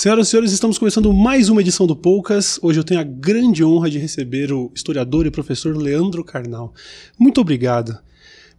Senhoras e senhores, estamos começando mais uma edição do Poucas. Hoje eu tenho a grande honra de receber o historiador e professor Leandro Carnal. Muito obrigado.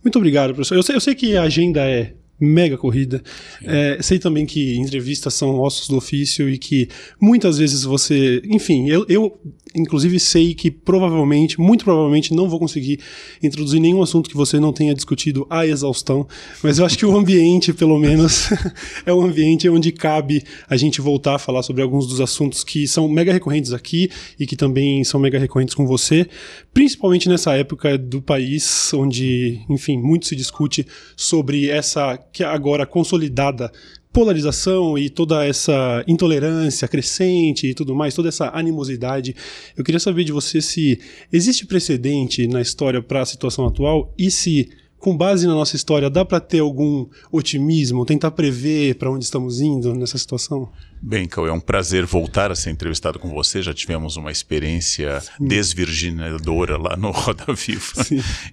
Muito obrigado, professor. Eu sei, eu sei que a agenda é mega corrida. É, sei também que entrevistas são ossos do ofício e que muitas vezes você. Enfim, eu, eu inclusive sei que provavelmente, muito provavelmente, não vou conseguir introduzir nenhum assunto que você não tenha discutido à exaustão, mas eu acho que o ambiente, pelo menos, é um ambiente onde cabe a gente voltar a falar sobre alguns dos assuntos que são mega recorrentes aqui e que também são mega recorrentes com você, principalmente nessa época do país onde, enfim, muito se discute sobre essa que é agora consolidada polarização e toda essa intolerância crescente e tudo mais, toda essa animosidade. Eu queria saber de você se existe precedente na história para a situação atual e se com base na nossa história dá para ter algum otimismo, tentar prever para onde estamos indo nessa situação? Bem, Cauê, é um prazer voltar a ser entrevistado com você. Já tivemos uma experiência Sim. desvirginadora lá no Roda Viva.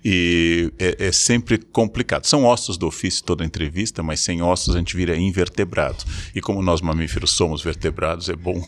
E é, é, sempre complicado. São ossos do ofício toda entrevista, mas sem ossos a gente vira invertebrado. E como nós mamíferos somos vertebrados, é bom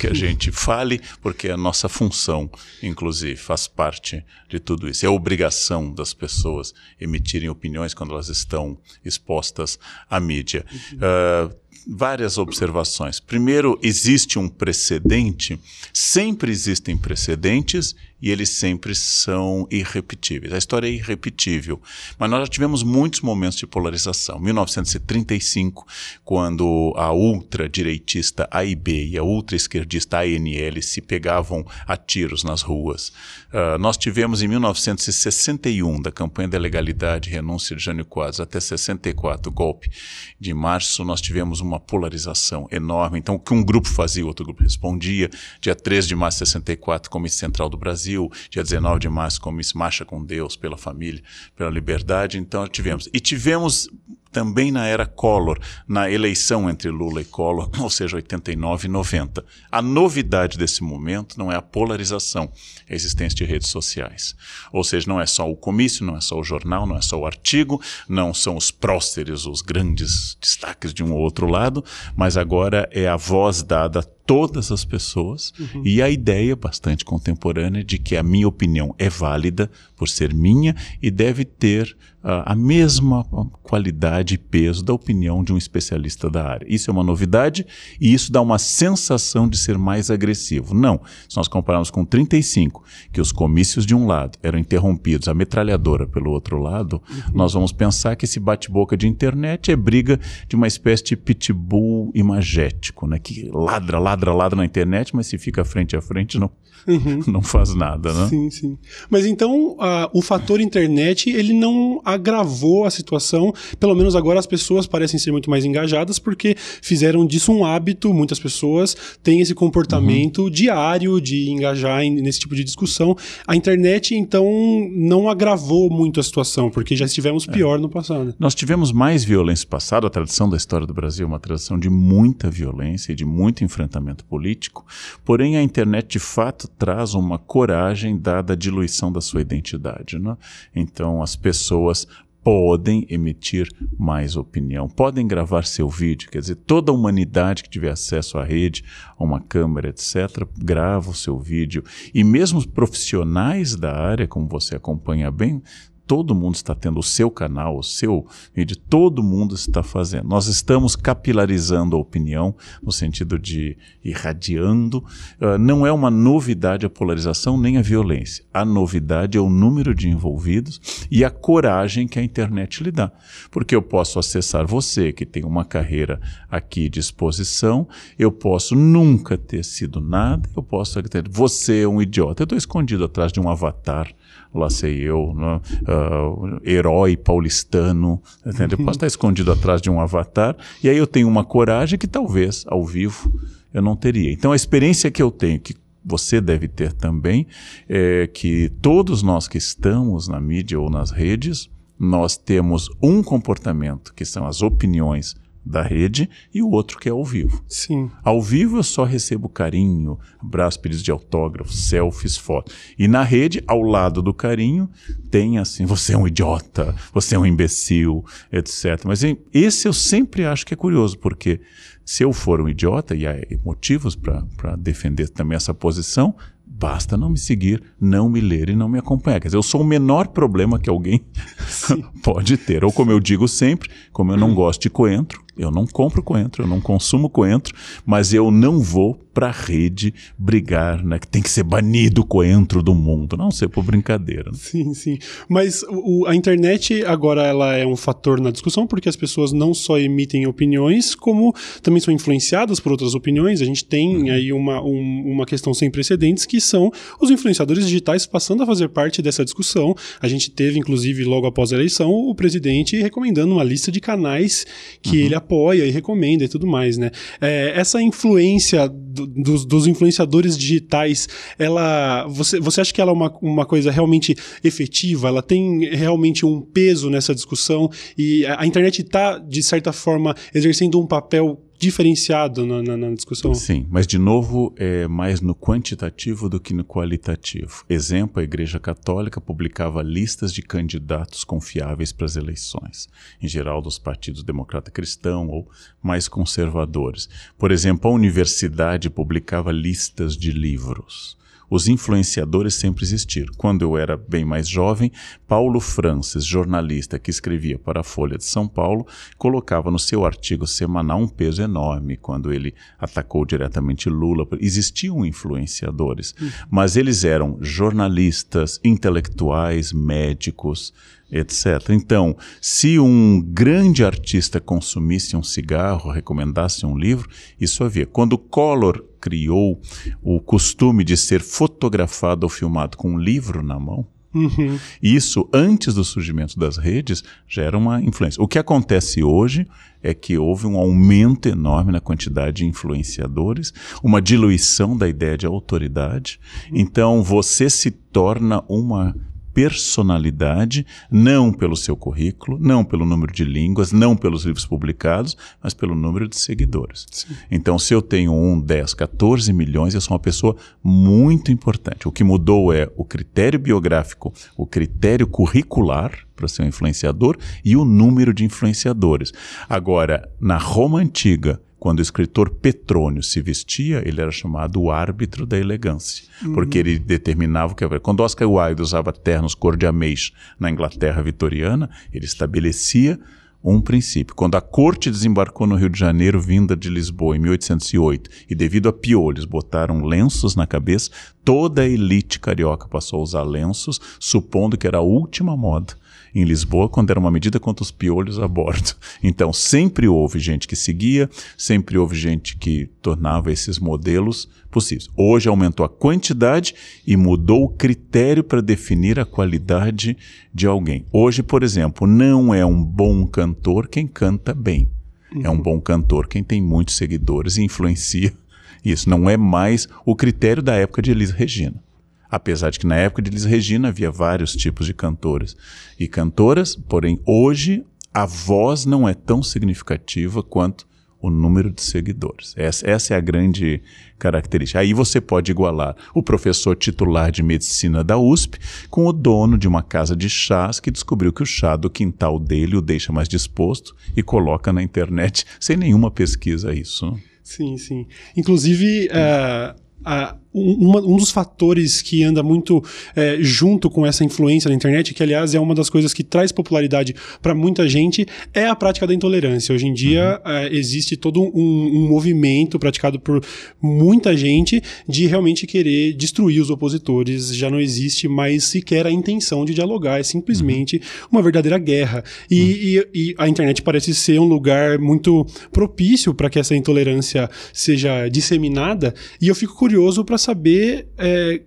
que a gente fale, porque é a nossa função, inclusive, faz parte de tudo isso. É a obrigação das pessoas emitirem opiniões quando elas estão expostas à mídia. Uhum. Uh, várias observações. Primeiro, existe um precedente, sempre existem precedentes e eles sempre são irrepetíveis. A história é irrepetível, mas nós já tivemos muitos momentos de polarização. 1935, quando a ultradireitista AIB e a ultraesquerdista ANL se pegavam a tiros nas ruas. Uh, nós tivemos em 1961, da campanha da legalidade renúncia de Jânio Quadros até 64, golpe de março, nós tivemos uma polarização enorme. Então, o que um grupo fazia, o outro grupo respondia. Dia 3 de março de 64, Comício Central do Brasil, Brasil, dia 19 de março, como Marcha com Deus, pela família, pela liberdade. Então tivemos. E tivemos também na era Collor, na eleição entre Lula e Collor, ou seja, 89 e 90. A novidade desse momento não é a polarização, é a existência de redes sociais. Ou seja, não é só o comício, não é só o jornal, não é só o artigo, não são os próceres, os grandes destaques de um ou outro lado, mas agora é a voz dada a todas as pessoas uhum. e a ideia bastante contemporânea de que a minha opinião é válida por ser minha e deve ter a mesma qualidade e peso da opinião de um especialista da área. Isso é uma novidade e isso dá uma sensação de ser mais agressivo. Não, se nós compararmos com 35, que os comícios de um lado eram interrompidos, a metralhadora pelo outro lado, uhum. nós vamos pensar que esse bate-boca de internet é briga de uma espécie de pitbull imagético, né? que ladra, ladra, ladra na internet, mas se fica frente a frente não, uhum. não faz nada. Né? Sim, sim. Mas então uh, o fator internet ele não agravou a situação. Pelo menos agora as pessoas parecem ser muito mais engajadas porque fizeram disso um hábito. Muitas pessoas têm esse comportamento uhum. diário de engajar nesse tipo de discussão. A internet, então, não agravou muito a situação, porque já estivemos é. pior é. no passado. Nós tivemos mais violência no passado. A tradição da história do Brasil é uma tradição de muita violência e de muito enfrentamento político. Porém, a internet, de fato, traz uma coragem dada a diluição da sua identidade. Né? Então, as pessoas podem emitir mais opinião, podem gravar seu vídeo, quer dizer, toda a humanidade que tiver acesso à rede, a uma câmera, etc., grava o seu vídeo. E mesmo profissionais da área, como você acompanha bem, todo mundo está tendo o seu canal, o seu vídeo, todo mundo está fazendo. Nós estamos capilarizando a opinião, no sentido de irradiando. Uh, não é uma novidade a polarização nem a violência. A novidade é o número de envolvidos e a coragem que a internet lhe dá. Porque eu posso acessar você, que tem uma carreira aqui de exposição, eu posso nunca ter sido nada, eu posso ter. Você é um idiota. Eu estou escondido atrás de um avatar lá sei eu, né? uh, herói paulistano, entendeu? Eu posso estar escondido atrás de um avatar, e aí eu tenho uma coragem que talvez, ao vivo, eu não teria. Então a experiência que eu tenho, que você deve ter também, é que todos nós que estamos na mídia ou nas redes, nós temos um comportamento, que são as opiniões da rede e o outro que é ao vivo. Sim. Ao vivo eu só recebo carinho, abraço, pedidos de autógrafo, selfies, fotos. E na rede, ao lado do carinho, tem assim, você é um idiota, você é um imbecil, etc. Mas esse eu sempre acho que é curioso, porque Se eu for um idiota, e há motivos para defender também essa posição, basta não me seguir, não me ler e não me acompanhar. Quer dizer, eu sou o menor problema que alguém pode ter. Ou como eu digo sempre, como eu não gosto de coentro, eu não compro coentro, eu não consumo coentro, mas eu não vou para a rede brigar, né? Que tem que ser banido o coentro do mundo. Não ser por brincadeira. Né? Sim, sim. Mas o, a internet agora ela é um fator na discussão porque as pessoas não só emitem opiniões, como também são influenciadas por outras opiniões. A gente tem uhum. aí uma, um, uma questão sem precedentes que são os influenciadores digitais passando a fazer parte dessa discussão. A gente teve, inclusive, logo após a eleição, o presidente recomendando uma lista de canais que uhum. ele apoia e recomenda e tudo mais, né? É, essa influência do, dos, dos, influenciadores digitais, ela, você, você acha que ela é uma, uma coisa realmente efetiva? Ela tem realmente um peso nessa discussão e a, a internet está, de certa forma, exercendo um papel diferenciado na, na, na, discussão. Sim, mas de novo é mais no quantitativo do que no qualitativo. Exemplo, a Igreja Católica publicava listas de candidatos confiáveis para as eleições, em geral dos partidos democrata cristão ou mais conservadores. Por exemplo, a universidade publicava listas de livros. Os influenciadores sempre existiram. Quando eu era bem mais jovem, Paulo Francis, jornalista que escrevia para a Folha de São Paulo, colocava no seu artigo semanal um peso enorme quando ele atacou diretamente Lula. Existiam influenciadores, uhum. mas eles eram jornalistas, intelectuais, médicos, etc. Então, se um grande artista consumisse um cigarro, recomendasse um livro, isso havia. Quando Collor criou o costume de ser fotografado ou filmado com um livro na mão, Uhum. Isso, antes do surgimento das redes, já era uma influência. O que acontece hoje é que houve um aumento enorme na quantidade de influenciadores, uma diluição da ideia de autoridade. Uhum. Então, você se torna uma personalidade, não pelo seu currículo, não pelo número de línguas, não pelos livros publicados, mas pelo número de seguidores. Sim. Então, se eu tenho 1, 10, 14 milhões, eu sou uma pessoa muito importante. O que mudou é o critério biográfico, o critério curricular para ser um influenciador e o número de influenciadores. Agora, na Roma antiga, quando o escritor Petrônio se vestia, ele era chamado o árbitro da elegância, uhum. porque ele determinava o que quando Oscar Wilde usava ternos cor de ameixa na Inglaterra vitoriana, ele estabelecia um princípio. Quando a corte desembarcou no Rio de Janeiro, vinda de Lisboa, em 1808, e devido a piolhos botaram lenços na cabeça, toda a elite carioca passou a usar lenços, supondo que era a última moda em Lisboa quando era uma medida contra os piolhos a bordo. Então, sempre houve gente que seguia, sempre houve gente que tornava esses modelos possíveis. Hoje aumentou a quantidade e mudou o critério para definir a qualidade de alguém. Hoje, por exemplo, não é um bom cantor quem canta bem. Uhum. É um bom cantor quem tem muitos seguidores e influencia. Isso não é mais o critério da época de Elis Regina. Apesar de que na época de Elis Regina havia vários tipos de cantores e cantoras, porém hoje a voz não é tão significativa quanto o número de seguidores. Essa, essa, é a grande característica. Aí você pode igualar o professor titular de medicina da USP com o dono de uma casa de chás que descobriu que o chá do quintal dele o deixa mais disposto e coloca na internet sem nenhuma pesquisa isso. Sim, sim. Inclusive, uh, a uma, um dos fatores que anda muito é, junto com essa influência da internet, que aliás é uma das coisas que traz popularidade para muita gente, é a prática da intolerância. Hoje em dia uhum. é, existe todo um, um, movimento praticado por muita gente de realmente querer destruir os opositores. Já não existe mais sequer a intenção de dialogar, é simplesmente uhum. uma verdadeira guerra. E, uhum. e, e, a internet parece ser um lugar muito propício para que essa intolerância seja disseminada. E eu fico curioso para saber é,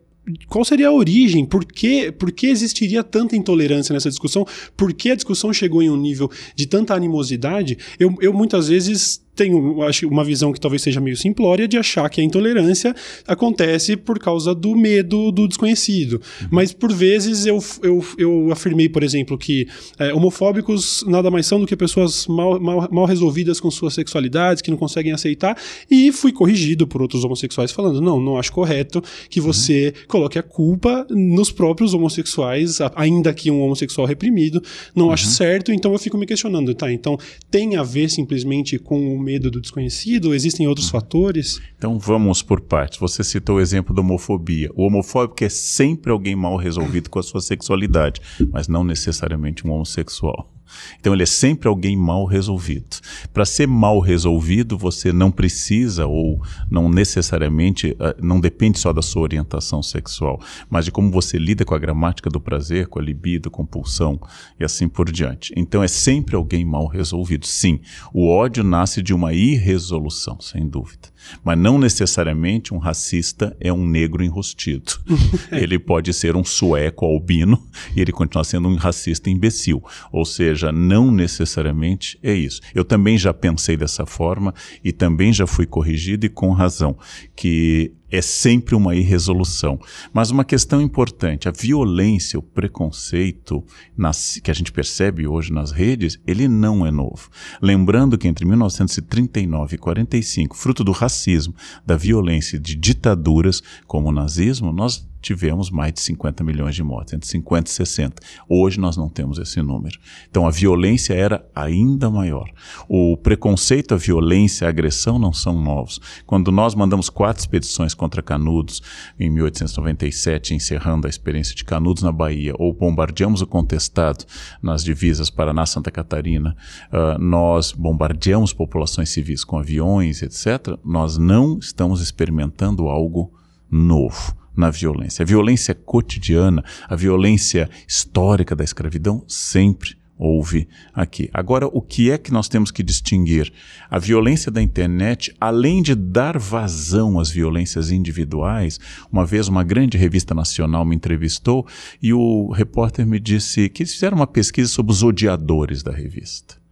qual seria a origem, por que, por que existiria tanta intolerância nessa discussão, por que a discussão chegou em um nível de tanta animosidade. Eu, eu muitas vezes tenho acho, uma visão que talvez seja meio simplória de achar que a intolerância acontece por causa do medo do desconhecido. Uhum. Mas, por vezes, eu, eu, eu afirmei, por exemplo, que é, homofóbicos nada mais são do que pessoas mal, mal, mal resolvidas com suas sexualidades, que não conseguem aceitar, e fui corrigido por outros homossexuais falando: não, não acho correto que uhum. você uhum. coloque a culpa nos próprios homossexuais, ainda que um homossexual reprimido, não uhum. acho certo, então eu fico me questionando, tá? Então tem a ver simplesmente com medo do desconhecido? Existem outros fatores? Então vamos por partes. Você citou o exemplo da homofobia. O homofóbico é sempre alguém mal resolvido com a sua sexualidade, mas não necessariamente um homossexual. Então ele é sempre alguém mal resolvido. Para ser mal resolvido, você não precisa ou não necessariamente, ah, não depende só da sua orientação sexual, mas de como você lida com a gramática do prazer, com a libido, com pulsão e assim por diante. Então é sempre alguém mal resolvido. Sim, o ódio nasce de uma irresolução, sem dúvida. Mas não necessariamente um racista é um negro enrostido. ele pode ser um sueco albino e ele continua sendo um racista imbecil. Ou seja, não necessariamente é isso. Eu também já pensei dessa forma e também já fui corrigido e com razão, que é sempre uma irresolução. Mas uma questão importante, a violência, o preconceito nas, que a gente percebe hoje nas redes, ele não é novo. Lembrando que entre 1939 e 45, fruto do racismo, da violência de ditaduras como o nazismo, nós tivemos mais de 50 milhões de mortes, entre 50 e 60. Hoje nós não temos esse número. Então a violência era ainda maior. O preconceito, a violência, a agressão não são novos. Quando nós mandamos quatro expedições contra Canudos em 1897, encerrando a experiência de Canudos na Bahia, ou bombardeamos o contestado nas divisas Paraná-Santa Catarina, uh, nós bombardeamos populações civis com aviões, etc., nós não estamos experimentando algo novo na violência. A violência cotidiana, a violência histórica da escravidão sempre houve aqui. Agora, o que é que nós temos que distinguir? A violência da internet, além de dar vazão às violências individuais, uma vez uma grande revista nacional me entrevistou e o repórter me disse que eles fizeram uma pesquisa sobre os odiadores da revista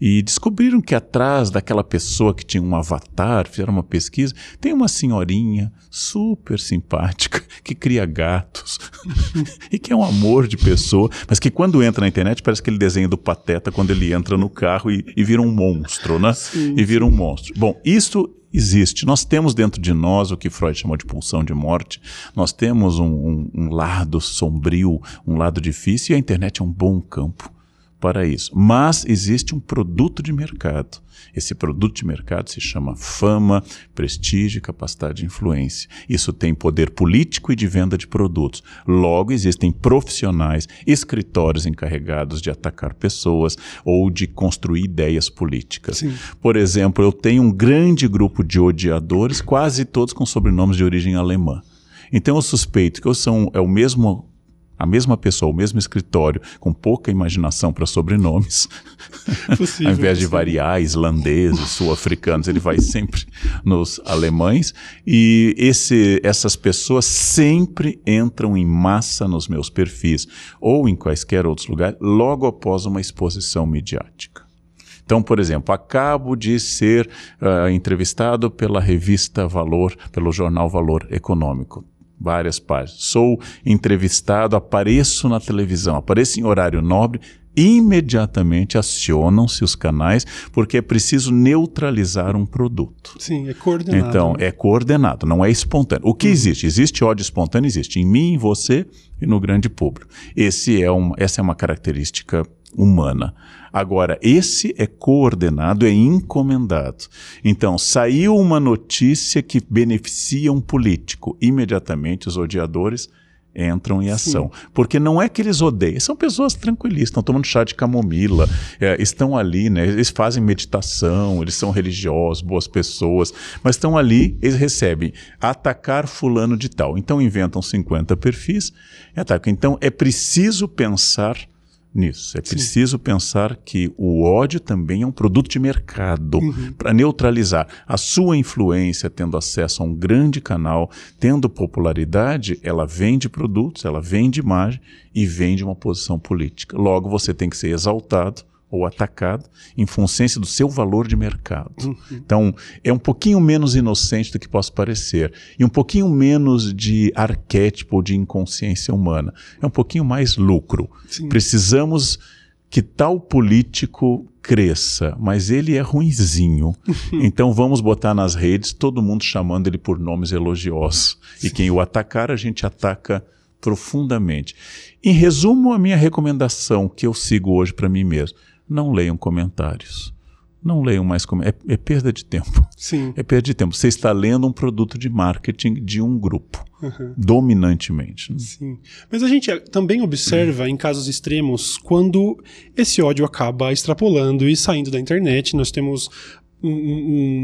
e descobriram que atrás daquela pessoa que tinha um avatar, fizeram uma pesquisa, tem uma senhorinha super simpática que cria gatos e que é um amor de pessoa, mas que quando entra na internet parece aquele desenho do Pateta quando ele entra no carro e, e vira um monstro, né? Sim, e vira um monstro. Bom, isso existe. Nós temos dentro de nós o que Freud chamou de pulsão de morte. Nós temos um, um, um, lado sombrio, um lado difícil, e a internet é um bom campo para isso. Mas existe um produto de mercado. Esse produto de mercado se chama fama, prestígio e capacidade de influência. Isso tem poder político e de venda de produtos. Logo, existem profissionais, escritórios encarregados de atacar pessoas ou de construir ideias políticas. Sim. Por exemplo, eu tenho um grande grupo de odiadores, quase todos com sobrenomes de origem alemã. Então eu suspeito que ou são, é o mesmo a mesma pessoa, o mesmo escritório, com pouca imaginação para sobrenomes, possível, ao invés de variar islandeses, sul-africanos, ele vai sempre nos alemães. E esse, essas pessoas sempre entram em massa nos meus perfis ou em quaisquer outros lugares, logo após uma exposição midiática. Então, por exemplo, acabo de ser uh, entrevistado pela revista Valor, pelo jornal Valor Econômico várias páginas. Sou entrevistado, apareço na televisão, apareço em horário nobre, imediatamente acionam-se os canais porque é preciso neutralizar um produto. Sim, é coordenado. Então, né? é coordenado, não é espontâneo. O que uhum. existe? Existe ódio espontâneo? Existe em mim, em você e no grande público. Esse é um, essa é uma característica humana. Agora, esse é coordenado, é encomendado. Então, saiu uma notícia que beneficia um político, imediatamente os odiadores entram em ação. Sim. Porque não é que eles odeiam, são pessoas tranquilistas, estão tomando chá de camomila, é, estão ali, né, eles fazem meditação, eles são religiosos, boas pessoas, mas estão ali, eles recebem atacar fulano de tal. Então inventam 50 perfis e atacam. Então é preciso pensar nisso. É preciso Sim. pensar que o ódio também é um produto de mercado uhum. para neutralizar a sua influência, tendo acesso a um grande canal, tendo popularidade, ela vende produtos, ela vende imagem e vende uma posição política. Logo, você tem que ser exaltado ou atacado em função do seu valor de mercado. Uhum. Então, é um pouquinho menos inocente do que possa parecer e um pouquinho menos de arquétipo de inconsciência humana. É um pouquinho mais lucro. Sim. Precisamos que tal político cresça, mas ele é ruinzinho. então vamos botar nas redes todo mundo chamando ele por nomes elogiosos. Sim. E quem o atacar, a gente ataca profundamente. Em resumo, a minha recomendação que eu sigo hoje para mim mesmo: não leiam comentários. não leiam mais como é, é perda de tempo. Sim. É perda de tempo. Você está lendo um produto de marketing de um grupo, Uhum. dominantemente. Sim. Mas a gente também observa em casos extremos quando esse ódio acaba extrapolando e saindo da internet. Nós temos um,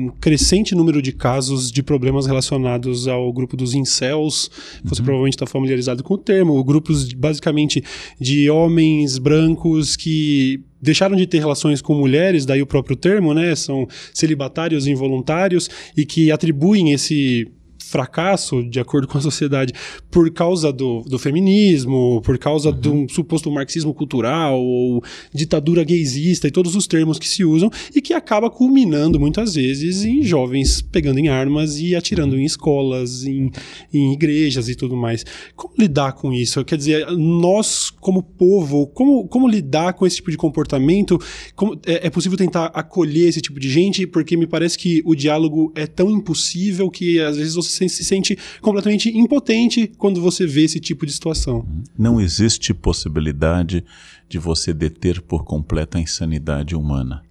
um crescente número de casos de problemas relacionados ao grupo dos incels. Você provavelmente está familiarizado com o termo. Grupos basicamente de homens brancos que deixaram de ter relações com mulheres, daí o próprio termo, né? São celibatários involuntários e que atribuem esse fracasso, de acordo com a sociedade, por causa do, do feminismo, por causa de um suposto marxismo cultural, ou ditadura gaysista e todos os termos que se usam, e que acaba culminando muitas vezes em jovens pegando em armas e atirando em escolas, em, em igrejas e tudo mais. Como lidar com isso? Quer dizer, nós, como povo, como, como lidar com esse tipo de comportamento? Como, é, é possível tentar acolher esse tipo de gente? Porque me parece que o diálogo é tão impossível que às vezes você se sente completamente impotente quando você vê esse tipo de situação. Não existe possibilidade de você deter por completo a insanidade humana.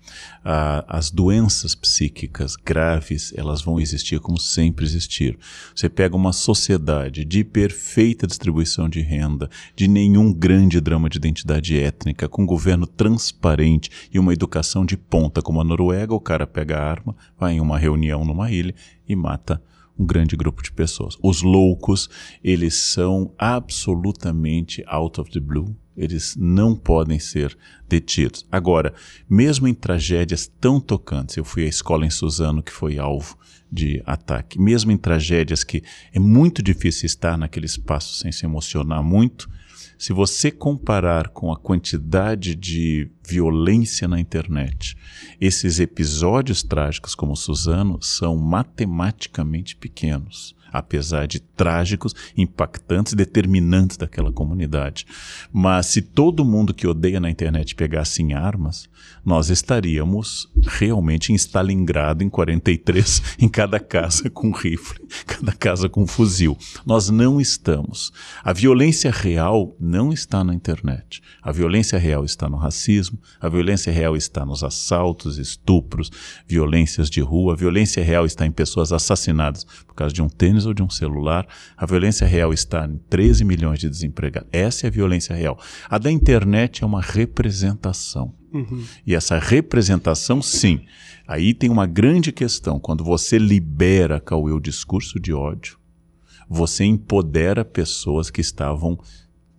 Ah, as doenças psíquicas graves, elas vão existir como sempre existiram. Você pega uma sociedade de perfeita distribuição de renda, de nenhum grande drama de identidade étnica, com um governo transparente e uma educação de ponta como a Noruega, o cara pega a arma, vai em uma reunião numa ilha e mata um grande grupo de pessoas. Os loucos, eles são absolutamente out of the blue. Eles não podem ser detidos. Agora, mesmo em tragédias tão tocantes, eu fui à escola em Suzano que foi alvo de ataque, mesmo em tragédias que é muito difícil estar naquele espaço sem se emocionar muito, se você comparar com a quantidade de violência na internet, esses episódios trágicos como Suzano são matematicamente pequenos, apesar de trágicos, impactantes, determinantes daquela comunidade. Mas se todo mundo que odeia na internet pegasse em armas, nós estaríamos realmente em Stalingrado em 43, em cada casa com rifle, cada casa com fuzil. Nós não estamos. A violência real não está na internet. A violência real está no racismo, a violência real está nos assaltos, estupros, violências de rua, a violência real está em pessoas assassinadas por causa de um tênis ou de um celular, a violência real está em 13 milhões de desempregados. Essa é a violência real. A da internet é uma representação. Uhum. E essa representação, sim. Aí tem uma grande questão. Quando você libera, Cauê, o discurso de ódio, você empodera pessoas que estavam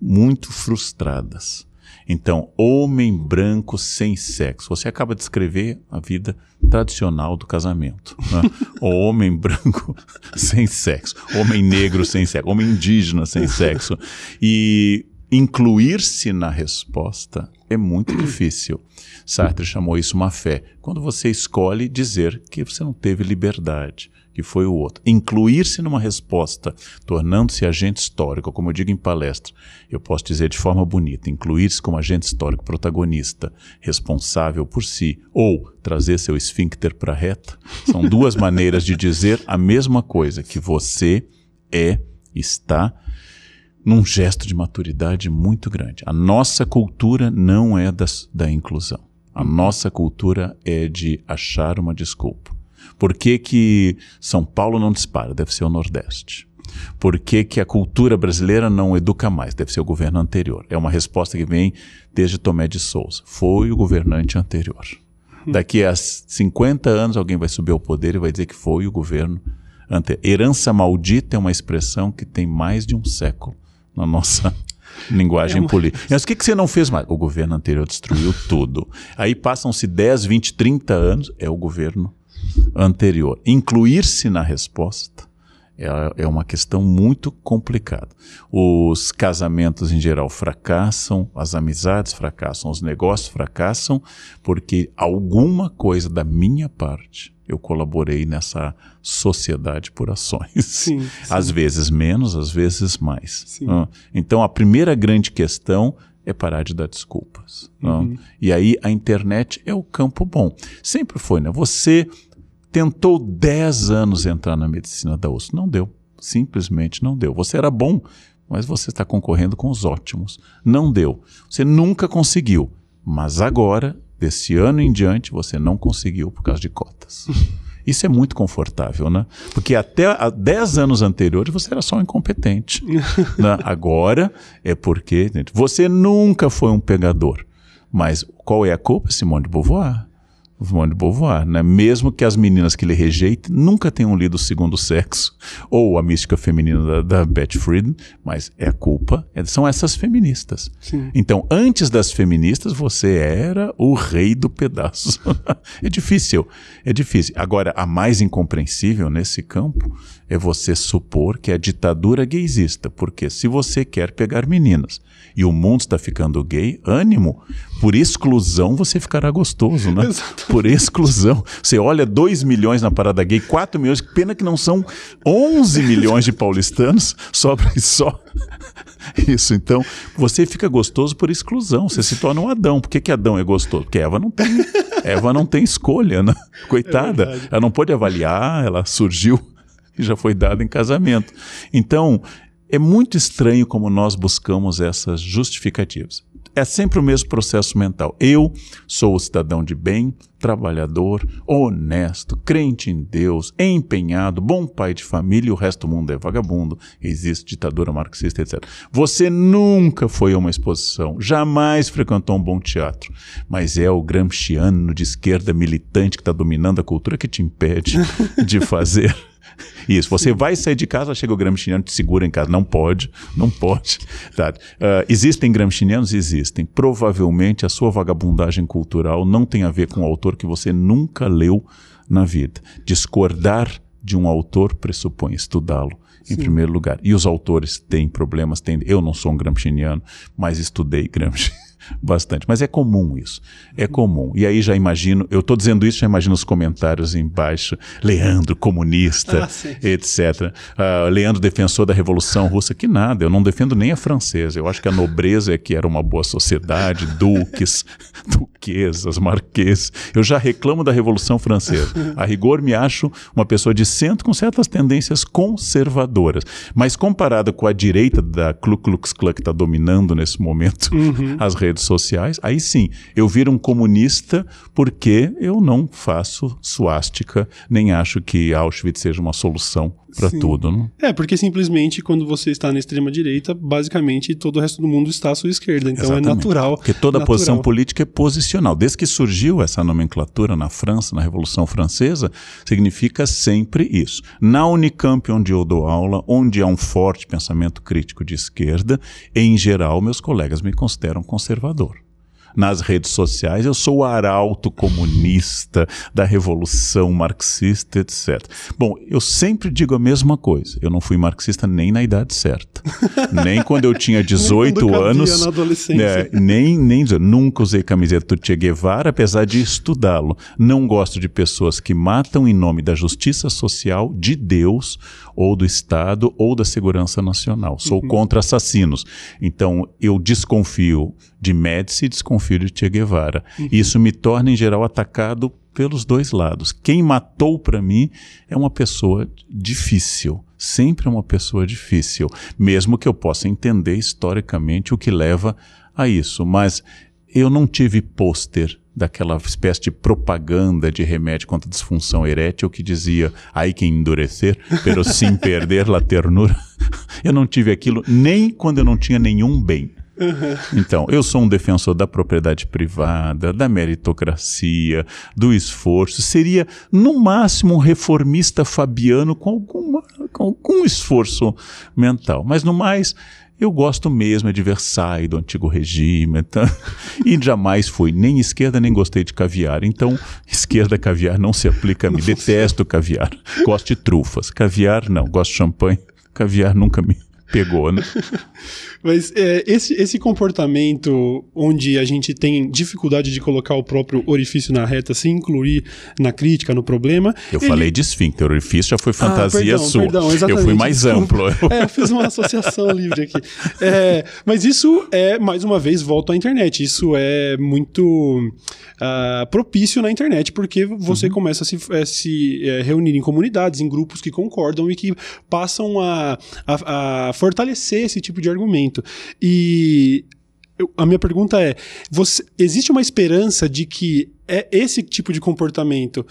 muito frustradas. Então, homem branco sem sexo. Você acaba de escrever a vida tradicional do casamento. Né? homem branco sem sexo, homem negro sem sexo, homem indígena sem sexo. E incluir-se na resposta é muito difícil. Sartre chamou isso uma fé. Quando você escolhe dizer que você não teve liberdade, que foi o outro. Incluir-se numa resposta, tornando-se agente histórico, como eu digo em palestra, eu posso dizer de forma bonita, incluir-se como agente histórico protagonista, responsável por si, ou trazer seu esfíncter para reta, são duas maneiras de dizer a mesma coisa, que você é, está num gesto de maturidade muito grande. A nossa cultura não é da, da inclusão. A nossa cultura é de achar uma desculpa. Por que, que São Paulo não dispara? Deve ser o Nordeste. Por que, que a cultura brasileira não educa mais? Deve ser o governo anterior. É uma resposta que vem desde Tomé de Souza. Foi o governante anterior. Daqui a 50 anos alguém vai subir ao poder e vai dizer que foi o governo anterior. Herança maldita é uma expressão que tem mais de um século na nossa linguagem É uma- política. Mas o que, que você não fez mais? O governo anterior destruiu tudo. Aí passam-se 10, 20, 30 anos, é o governo anterior. Incluir-se na resposta é, é uma questão muito complicada. Os casamentos em geral fracassam, as amizades fracassam, os negócios fracassam, porque alguma coisa da minha parte eu colaborei nessa sociedade por ações. Sim, sim. Às vezes menos, às vezes mais. Sim. Então a primeira grande questão é parar de dar desculpas. Uhum. E aí a internet é o campo bom. Sempre foi, né? Você tentou 10 anos entrar na medicina da USP. Não deu. Simplesmente não deu. Você era bom, mas você está concorrendo com os ótimos. Não deu. Você nunca conseguiu. Mas agora Desse ano em diante, você não conseguiu por causa de cotas. Isso é muito confortável, né? Porque até há 10 anos anteriores você era só um incompetente. né? Agora é porque você nunca foi um pegador. Mas qual é a culpa? Simone de Beauvoir. Simone de Beauvoir, né? Mesmo que as meninas que ele rejeite nunca tenham lido O Segundo Sexo ou A Mística Feminina da, da Betty Friedan, mas é culpa, é, são essas feministas. Sim. Então, antes das feministas, você era o rei do pedaço. é difícil, é difícil. Agora, a mais incompreensível nesse campo é você supor que é a ditadura gaysista, porque se você quer pegar meninas e o mundo está ficando gay, ânimo, por exclusão você ficará gostoso, né? Por exclusão. Você olha 2 milhões na parada gay, 4 milhões, pena que não são 11 milhões de paulistanos, sobra só isso. Então, você fica gostoso por exclusão, você se torna um Adão. Por que, que Adão é gostoso? Porque Eva não tem. Eva não tem escolha, né? Coitada. É ela não pode avaliar, ela surgiu já foi dada em casamento. Então, é muito estranho como nós buscamos essas justificativas. É sempre o mesmo processo mental. Eu sou o cidadão de bem, trabalhador, honesto, crente em Deus, empenhado, bom pai de família, e o resto do mundo é vagabundo, existe ditadura marxista, etc. Você nunca foi a uma exposição, jamais frequentou um bom teatro, mas é o gramsciano de esquerda militante que está dominando a cultura que te impede de fazer isso. Você vai sair de casa, chega o gramsciano, te segura em casa. Não pode, não pode. Tá? Uh, existem gramscianos? Existem. Provavelmente a sua vagabundagem cultural não tem a ver com um autor que você nunca leu na vida. Discordar de um autor pressupõe estudá-lo em primeiro lugar. E os autores têm problemas, têm. Eu não sou um gramsciano, mas estudei Gramsci bastante. Mas é comum isso. É comum. E aí já imagino, eu estou dizendo isso, já imagino os comentários embaixo. Leandro, comunista, ah, etc. Uh, Leandro, defensor da Revolução Russa. Que nada, eu não defendo nem a francesa. Eu acho que a nobreza é que era uma boa sociedade, duques, duquesas, marqueses. Eu já reclamo da Revolução Francesa. A rigor, me acho uma pessoa de centro com certas tendências conservadoras. Mas comparada com a direita da Ku Klux Klan que está dominando nesse momento uhum. as redes redes sociais, aí sim, eu viro um comunista porque eu não faço suástica, nem acho que Auschwitz seja uma solução para tudo. Não? É, porque simplesmente quando você está na extrema direita, basicamente todo o resto do mundo está à sua esquerda. Então é Exatamente. é natural. Porque toda natural. posição política é posicional. Desde que surgiu essa nomenclatura na França, na Revolução Francesa, significa sempre isso. Na Unicamp, onde eu dou aula, onde há um forte pensamento crítico de esquerda, em geral, meus colegas me consideram conservador. Nas redes sociais, eu sou o arauto comunista da revolução marxista, etc. Bom, eu sempre digo a mesma coisa. Eu não fui marxista nem na idade certa. nem quando eu tinha 18 nem anos. Na adolescência. É, nem, nem nunca usei camiseta do Che Guevara, apesar de estudá-lo. Não gosto de pessoas que matam em nome da justiça social, de Deus ou do Estado ou da segurança nacional. Sou uhum. contra assassinos. Então, eu desconfio de Médici e desconfio de Che Guevara. Uhum. Isso me torna, em geral, atacado pelos dois lados. Quem matou para mim é uma pessoa difícil. Sempre é uma pessoa difícil. Mesmo que eu possa entender historicamente o que leva a isso. Mas eu não tive pôster daquela espécie de propaganda de remédio contra disfunção erétil que dizia aí que endurecer, pero sem perder la ternura. Eu não tive aquilo nem quando eu não tinha nenhum bem. Uhum. Então, eu sou um defensor da propriedade privada, da meritocracia, do esforço. Seria, no máximo, um reformista fabiano com, alguma, com algum esforço mental. Mas, no mais, eu gosto mesmo é de Versailles, do antigo regime, então, e jamais fui nem esquerda nem gostei de caviar. Então, esquerda caviar não se aplica a mim. Detesto caviar. Gosto de trufas. Caviar não. Gosto de champanhe. Caviar nunca me pegou, né? Mas é, esse, esse comportamento onde a gente tem dificuldade de colocar o próprio orifício na reta, se incluir na crítica, no problema. Eu ele... falei de esfíncter, orifício já foi fantasia ah, perdão, sua. Perdão, exatamente, eu fui mais amplo. É, eu fiz uma associação livre aqui. É, mas isso é, mais uma vez, volto à internet. Isso é muito uh, propício na internet, porque você uhum. começa a se, a se é, reunir em comunidades, em grupos que concordam e que passam a, a, a fortalecer esse tipo de argumento. E eu, a minha pergunta é: você, existe uma esperança de que é esse tipo de comportamento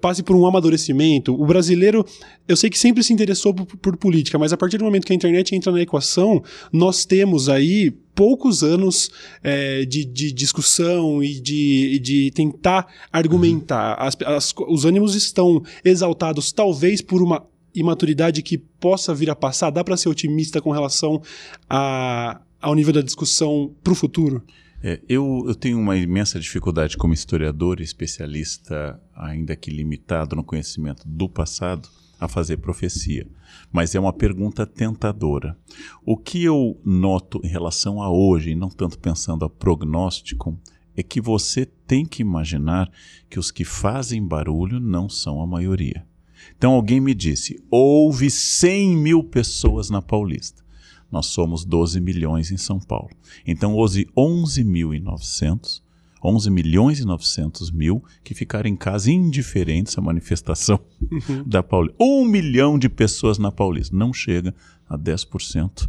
passe por um amadurecimento. O brasileiro, eu sei que sempre se interessou por, por, política, mas a partir do momento que a internet entra na equação, nós temos aí poucos anos é, de, de, discussão e de, de tentar argumentar. As, as, os ânimos estão exaltados, talvez por uma imaturidade que possa vir a passar. Dá para ser otimista com relação a, ao nível da discussão para o futuro? É, eu, eu, tenho uma imensa dificuldade como historiador e especialista, ainda que limitado no conhecimento do passado, a fazer profecia. Mas é uma pergunta tentadora. O que eu noto em relação a hoje, e não tanto pensando a prognóstico, é que você tem que imaginar que os que fazem barulho não são a maioria. Então alguém me disse: houve 100 mil pessoas na Paulista nós somos 12 milhões em São Paulo. Então, hoje, 11.900, 11 milhões e 900 mil que ficaram em casa indiferentes à manifestação uhum. da Paulista. Um milhão de pessoas na Paulista. Não chega a 10%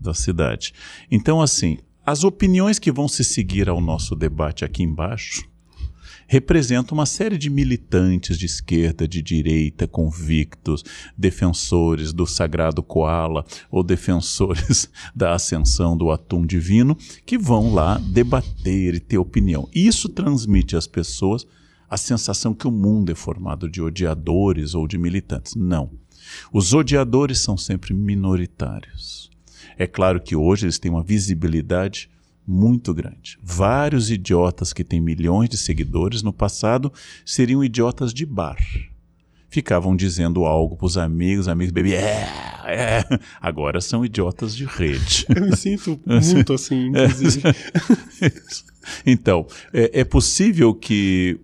da cidade. Então, assim, as opiniões que vão se seguir ao nosso debate aqui embaixo representa uma série de militantes de esquerda, de direita, convictos, defensores do sagrado koala ou defensores da ascensão do atum divino, que vão lá debater e ter opinião. Isso transmite às pessoas a sensação que o mundo é formado de odiadores ou de militantes. Não. Os odiadores são sempre minoritários. É claro que hoje eles têm uma visibilidade muito grande. Vários idiotas que têm milhões de seguidores no passado seriam idiotas de bar. Ficavam dizendo algo para os amigos, amigos bebiam, é, é. Agora são idiotas de rede. Eu me sinto muito assim, inclusive. então, é, é possível que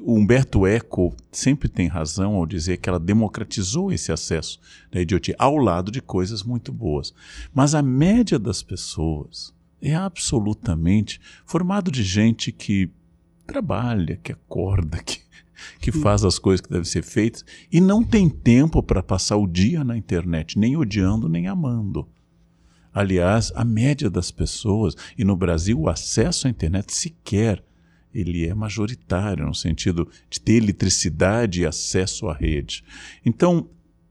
o Humberto Eco sempre tem razão ao dizer que ela democratizou esse acesso da idiotia ao lado de coisas muito boas. Mas a média das pessoas é absolutamente formado de gente que trabalha, que acorda, que, que faz as coisas que devem ser feitas e não tem tempo para passar o dia na internet, nem odiando, nem amando. Aliás, a média das pessoas, e no Brasil o acesso à internet sequer, ele é majoritário no sentido de ter eletricidade e acesso à rede. Então,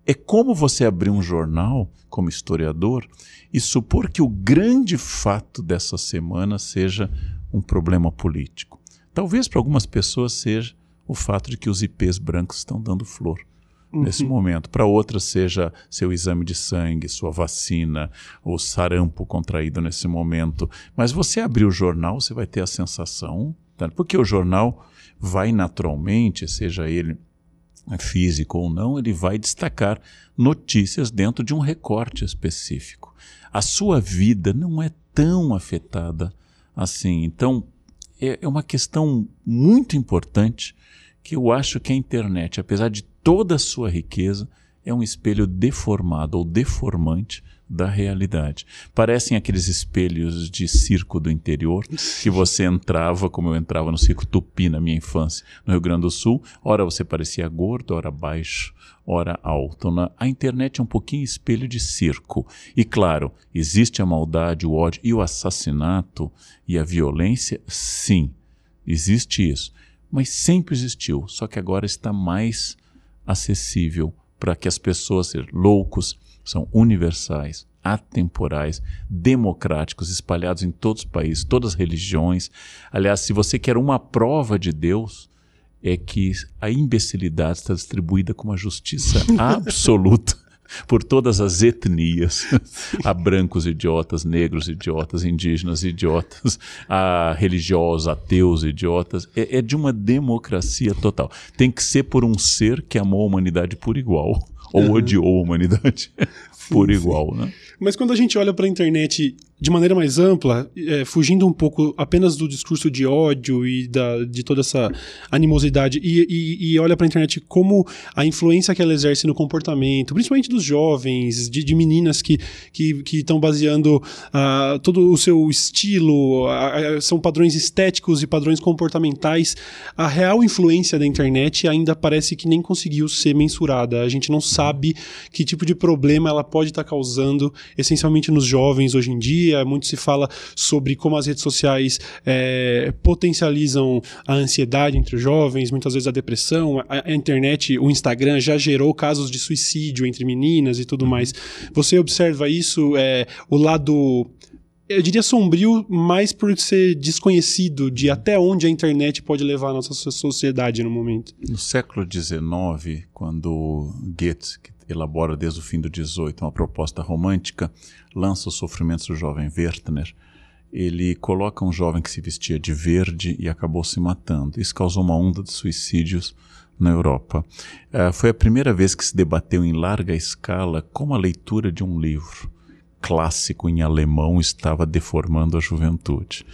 é como você abrir um jornal como historiador e supor que o grande fato dessa semana seja um problema político. Talvez para algumas pessoas seja o fato de que os IPs brancos estão dando flor uhum. nesse momento. Para outras seja seu exame de sangue, sua vacina, o sarampo contraído nesse momento. Mas você abrir o jornal, você vai ter a sensação, tá? porque o jornal vai naturalmente, seja ele físico ou não, ele vai destacar notícias dentro de um recorte específico a sua vida não é tão afetada assim. Então, é, é uma questão muito importante que eu acho que a internet, apesar de toda a sua riqueza, é um espelho deformado ou deformante da realidade. Parecem aqueles espelhos de circo do interior que você entrava, como eu entrava no circo Tupi na minha infância, no Rio Grande do Sul. Ora você parecia gordo, ora baixo, ora alto. A internet é um pouquinho espelho de circo. E claro, existe a maldade, o ódio e o assassinato e a violência? Sim, existe isso. Mas sempre existiu, só que agora está mais acessível para que as pessoas sejam loucos, são universais, atemporais, democráticos, espalhados em todos os países, todas as religiões. Aliás, se você quer uma prova de Deus, é que a imbecilidade está distribuída com uma justiça absoluta por todas as etnias. Há brancos idiotas, negros idiotas, indígenas idiotas, há religiosos, ateus idiotas. É, é de uma democracia total. Tem que ser por um ser que amou a humanidade por igual ou uhum. odiou a humanidade por igual, né? Mas quando a gente olha para a internet de maneira mais ampla, é, fugindo um pouco apenas do discurso de ódio e da, de toda essa animosidade, e, e, e olha para a internet como a influência que ela exerce no comportamento, principalmente dos jovens, de, de meninas que estão baseando uh, todo o seu estilo, uh, são padrões estéticos e padrões comportamentais, a real influência da internet ainda parece que nem conseguiu ser mensurada. A gente não sabe sabe que tipo de problema ela pode estar tá causando, essencialmente nos jovens hoje em dia. Muito se fala sobre como as redes sociais é, potencializam a ansiedade entre os jovens, muitas vezes a depressão. A, a, internet, o Instagram já gerou casos de suicídio entre meninas e tudo mais. Você observa isso, é, o lado eu diria sombrio, mais por ser desconhecido de até onde a internet pode levar a nossa sociedade no momento. No século XIX, quando Goethe, que elabora desde o fim do XVIII uma proposta romântica, lança os sofrimentos do jovem Werther, ele coloca um jovem que se vestia de verde e acabou se matando. Isso causou uma onda de suicídios na Europa. Uh, foi a primeira vez que se debateu em larga escala como a leitura de um livro clássico em alemão estava deformando a juventude.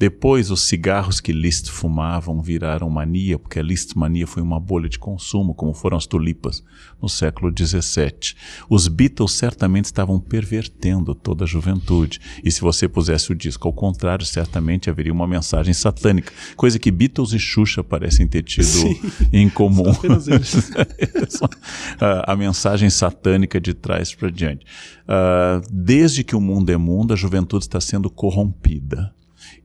Depois, os cigarros que Liszt fumavam viraram mania, porque a Liszt mania foi uma bolha de consumo, como foram as tulipas no século XVII. Os Beatles certamente estavam pervertendo toda a juventude. E se você pusesse o disco ao contrário, certamente haveria uma mensagem satânica, coisa que Beatles e Xuxa parecem ter tido Sim, em comum. a, a mensagem satânica de trás para diante. Uh, desde que o mundo é mundo, a juventude está sendo corrompida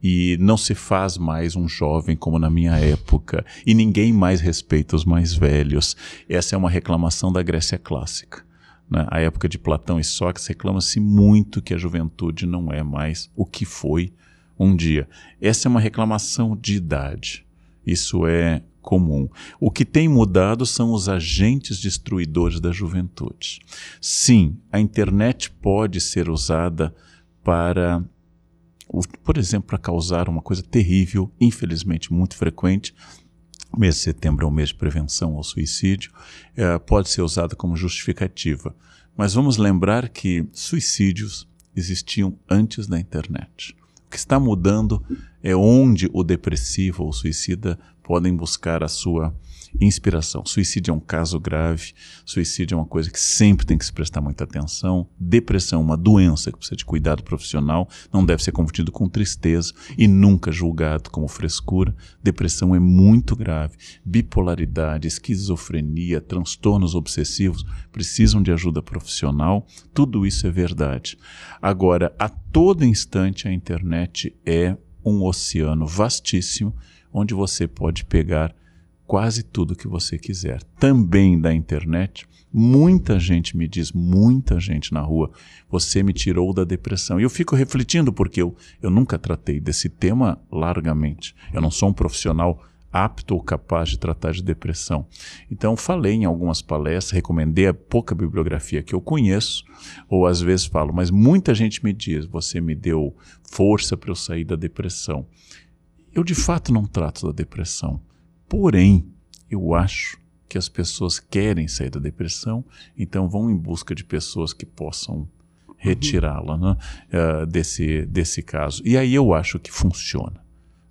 e não se faz mais um jovem como na minha época, e ninguém mais respeita os mais velhos. Essa é uma reclamação da Grécia clássica. Na né? época de Platão e Sócrates, reclama-se muito que a juventude não é mais o que foi um dia. Essa é uma reclamação de idade. Isso é comum. O que tem mudado são os agentes destruidores da juventude. Sim, a internet pode ser usada para por exemplo, para causar uma coisa terrível, infelizmente muito frequente, o mês de setembro é um mês de prevenção ao suicídio, é, pode ser usada como justificativa. Mas vamos lembrar que suicídios existiam antes da internet. O que está mudando é onde o depressivo ou o suicida podem buscar a sua Inspiração. Suicídio é um caso grave, suicídio é uma coisa que sempre tem que se prestar muita atenção. Depressão é uma doença que precisa de cuidado profissional, não deve ser confundido com tristeza e nunca julgado como frescura. Depressão é muito grave. Bipolaridade, esquizofrenia, transtornos obsessivos precisam de ajuda profissional. Tudo isso é verdade. Agora, a todo instante a internet é um oceano vastíssimo onde você pode pegar quase tudo que você quiser. Também da internet, muita gente me diz, muita gente na rua, você me tirou da depressão. E eu fico refletindo porque eu, eu nunca tratei desse tema largamente. Eu não sou um profissional apto ou capaz de tratar de depressão. Então, falei em algumas palestras, recomendei a pouca bibliografia que eu conheço, ou às vezes falo, mas muita gente me diz: você me deu força para eu sair da depressão. Eu de fato não trato da depressão. Porém, eu acho que as pessoas querem sair da depressão, então vão em busca de pessoas que possam retirá-la né, uh, desse, desse caso. E aí eu acho que funciona.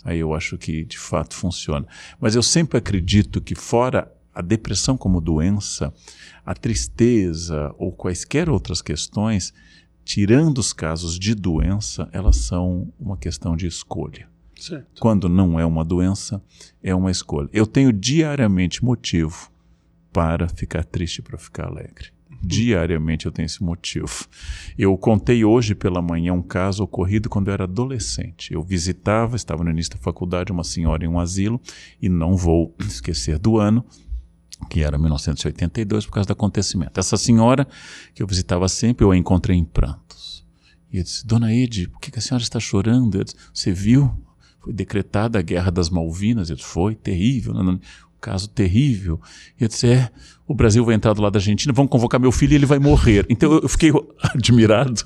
Aí eu acho que de fato funciona. Mas eu sempre acredito que, fora a depressão como doença, a tristeza ou quaisquer outras questões, tirando os casos de doença, elas são uma questão de escolha. Certo. Quando não é uma doença, é uma escolha. Eu tenho diariamente motivo para ficar triste para ficar alegre. Uhum. Diariamente eu tenho esse motivo. Eu contei hoje pela manhã um caso ocorrido quando eu era adolescente. Eu visitava, estava no início da faculdade, uma senhora em um asilo, e não vou esquecer do ano, que era 1982, por causa do acontecimento. Essa senhora, que eu visitava sempre, eu a encontrei em prantos. E eu disse, Dona Ede, por que a senhora está chorando? Eu disse, Você viu foi decretada a Guerra das Malvinas. Disse, foi terrível, né? um caso terrível. E eu disse, é, o Brasil vai entrar do lado da Argentina, vão convocar meu filho e ele vai morrer. Então eu fiquei admirado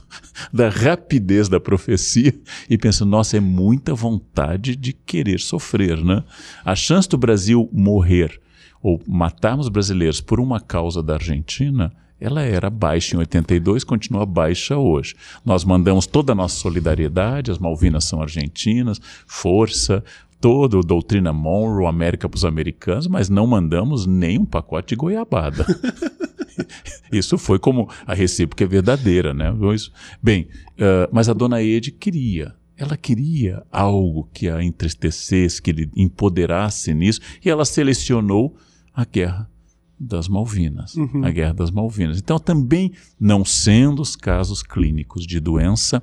da rapidez da profecia e penso, nossa, é muita vontade de querer sofrer, né? A chance do Brasil morrer ou matarmos brasileiros por uma causa da Argentina ela era baixa em 82, continua baixa hoje. Nós mandamos toda a nossa solidariedade, as Malvinas são argentinas, força, toda a doutrina Monroe, América para os americanos, mas não mandamos nem um pacote de goiabada. Isso foi como a recíproca é verdadeira, né? Bem, uh, mas a dona Ede queria. Ela queria algo que a entristecesse, que lhe empoderasse nisso, e ela selecionou a guerra das Malvinas, uhum. a Guerra das Malvinas. Então, também, não sendo os casos clínicos de doença,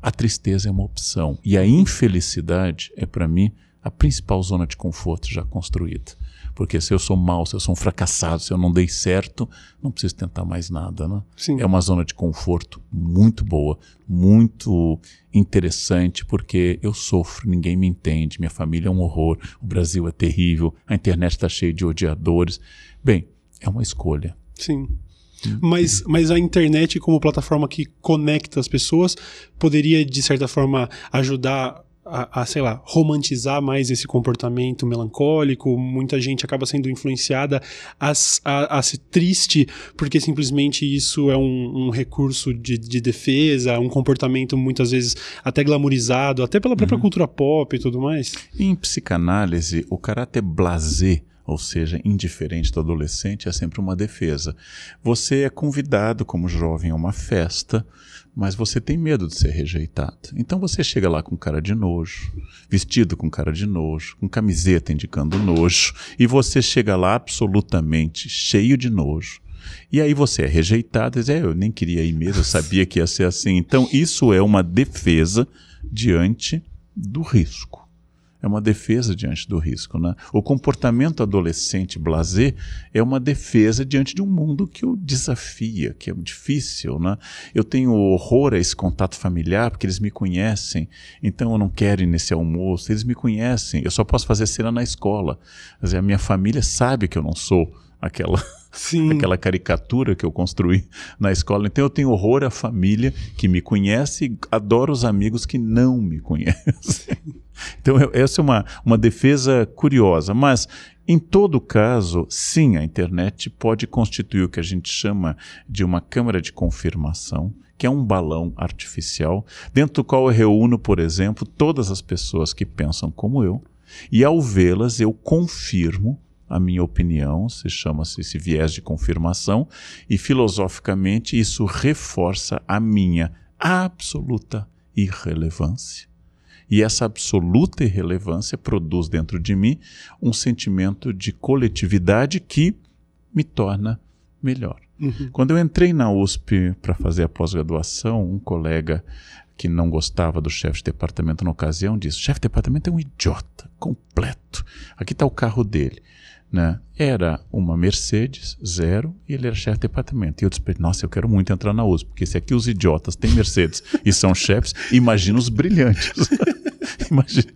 a tristeza é uma opção. E a infelicidade é, para mim, a principal zona de conforto já construída. Porque se eu sou mal, se eu sou um fracassado, se eu não dei certo, não preciso tentar mais nada. Né? Sim. É uma zona de conforto muito boa, muito interessante, porque eu sofro, ninguém me entende, minha família é um horror, o Brasil é terrível, a internet está cheia de odiadores. Bem, é uma escolha. Sim. Mas, mas a internet, como plataforma que conecta as pessoas, poderia, de certa forma, ajudar a, a, sei lá, romantizar mais esse comportamento melancólico. Muita gente acaba sendo influenciada a, a, a ser triste porque simplesmente isso é um, um recurso de, de, defesa, um comportamento muitas vezes até glamourizado, até pela própria uhum. cultura pop e tudo mais. Em psicanálise, o caráter blasé ou seja, indiferente do adolescente, é sempre uma defesa. Você é convidado como jovem a uma festa, mas você tem medo de ser rejeitado. Então você chega lá com cara de nojo, vestido com cara de nojo, com camiseta indicando nojo, e você chega lá absolutamente cheio de nojo. E aí você é rejeitado, diz, é, eu nem queria ir mesmo, eu sabia que ia ser assim. Então isso é uma defesa diante do risco é uma defesa diante do risco. Né? O comportamento adolescente blazer é uma defesa diante de um mundo que o desafia, que é difícil. Né? Eu tenho horror a esse contato familiar porque eles me conhecem, então eu não quero ir nesse almoço, eles me conhecem, eu só posso fazer cena na escola. Quer dizer, a minha família sabe que eu não sou aquela Sim. aquela caricatura que eu construí na escola. Então eu tenho horror à família que me conhece e adoro os amigos que não me conhecem. Então eu, essa é uma, uma defesa curiosa, mas em todo caso, sim, a internet pode constituir o que a gente chama de uma câmara de confirmação, que é um balão artificial, dentro do qual eu reúno, por exemplo, todas as pessoas que pensam como eu, e ao vê-las eu confirmo a minha opinião, se chama-se esse viés de confirmação, e filosoficamente isso reforça a minha absoluta irrelevância. E essa absoluta irrelevância produz dentro de mim um sentimento de coletividade que me torna melhor. Uhum. Quando eu entrei na USP para fazer a pós-graduação, um colega que não gostava do chefe de departamento na ocasião disse: chefe de departamento é um idiota completo. Aqui está o carro dele né? Era uma Mercedes, zero, e ele era chefe de departamento. E eu disse nossa, eu quero muito entrar na USP, porque se aqui os idiotas têm Mercedes e são chefes, imagina os brilhantes. imagina.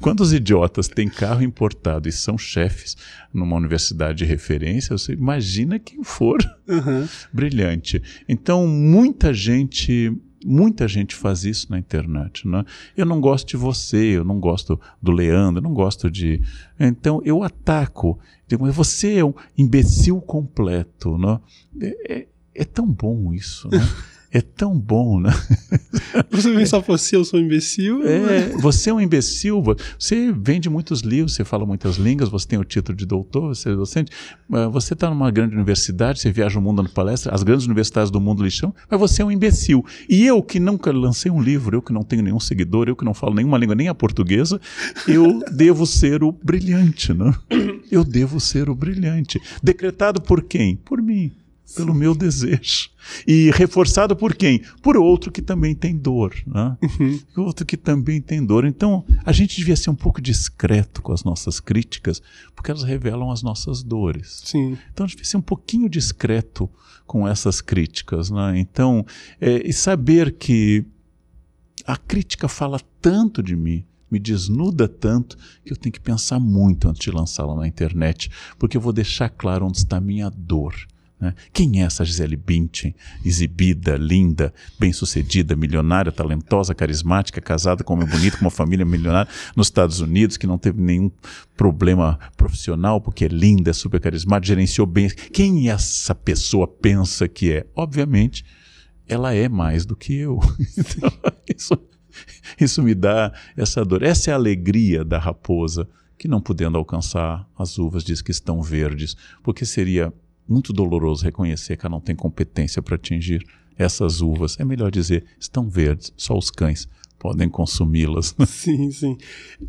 Quando os idiotas têm carro importado e são chefes numa universidade de referência, você imagina quem for uhum. brilhante. Então, muita gente Muita gente faz isso na internet. Né? Eu não gosto de você, eu não gosto do Leandro, eu não gosto de. Então eu ataco. Digo, você é um imbecil completo. Né? É, é, é tão bom isso. Né? É tão bom, né? Você pensar você, eu sou um imbecil? É, você é um imbecil, você vende muitos livros, você fala muitas línguas, você tem o título de doutor, você é docente, você está numa grande universidade, você viaja o mundo dando palestra, as grandes universidades do mundo lhe chamam, mas você é um imbecil. E eu que nunca lancei um livro, eu que não tenho nenhum seguidor, eu que não falo nenhuma língua, nem a portuguesa, eu devo ser o brilhante, né? Eu devo ser o brilhante. Decretado por quem? Por mim pelo meu desejo. E reforçado por quem? Por outro que também tem dor. Né? Uhum. Outro que também tem dor. Então, a gente devia ser um pouco discreto com as nossas críticas, porque elas revelam as nossas dores. Sim. Então, a gente devia ser um pouquinho discreto com essas críticas. Né? Então, é, e saber que a crítica fala tanto de mim, me desnuda tanto que eu tenho que pensar muito antes de lançá-la na internet, porque eu vou deixar claro onde está a minha dor né? Quem é essa Gisele Bündchen? Exibida, linda, bem-sucedida, milionária, talentosa, carismática, casada com um homem bonito, com uma família milionária nos Estados Unidos, que não teve nenhum problema profissional, porque é linda, é super carismática, gerenciou bem. Quem essa pessoa pensa que é? Obviamente, ela é mais do que eu. Então, isso, isso me dá essa dor. Essa é a alegria da raposa que não podendo alcançar as uvas diz que estão verdes, porque seria muito doloroso reconhecer que ela não tem competência para atingir essas uvas. É melhor dizer, estão verdes, só os cães podem consumi-las. Sim, sim.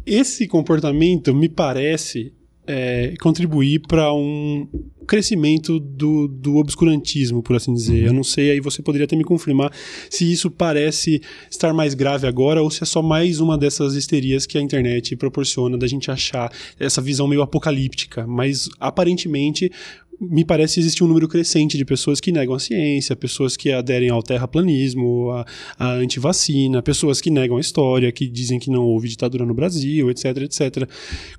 Esse comportamento me parece é, contribuir para um crescimento do, do obscurantismo, por assim dizer. Uhum. Eu não sei, aí você poderia até me confirmar se isso parece estar mais grave agora ou se é só mais uma dessas histerias que a internet proporciona da gente achar essa visão meio apocalíptica. Mas aparentemente me parece existir um número crescente de pessoas que negam a ciência, pessoas que aderem ao terraplanismo, a, a antivacina, pessoas que negam a história, que dizem que não houve ditadura no Brasil, etc, etc.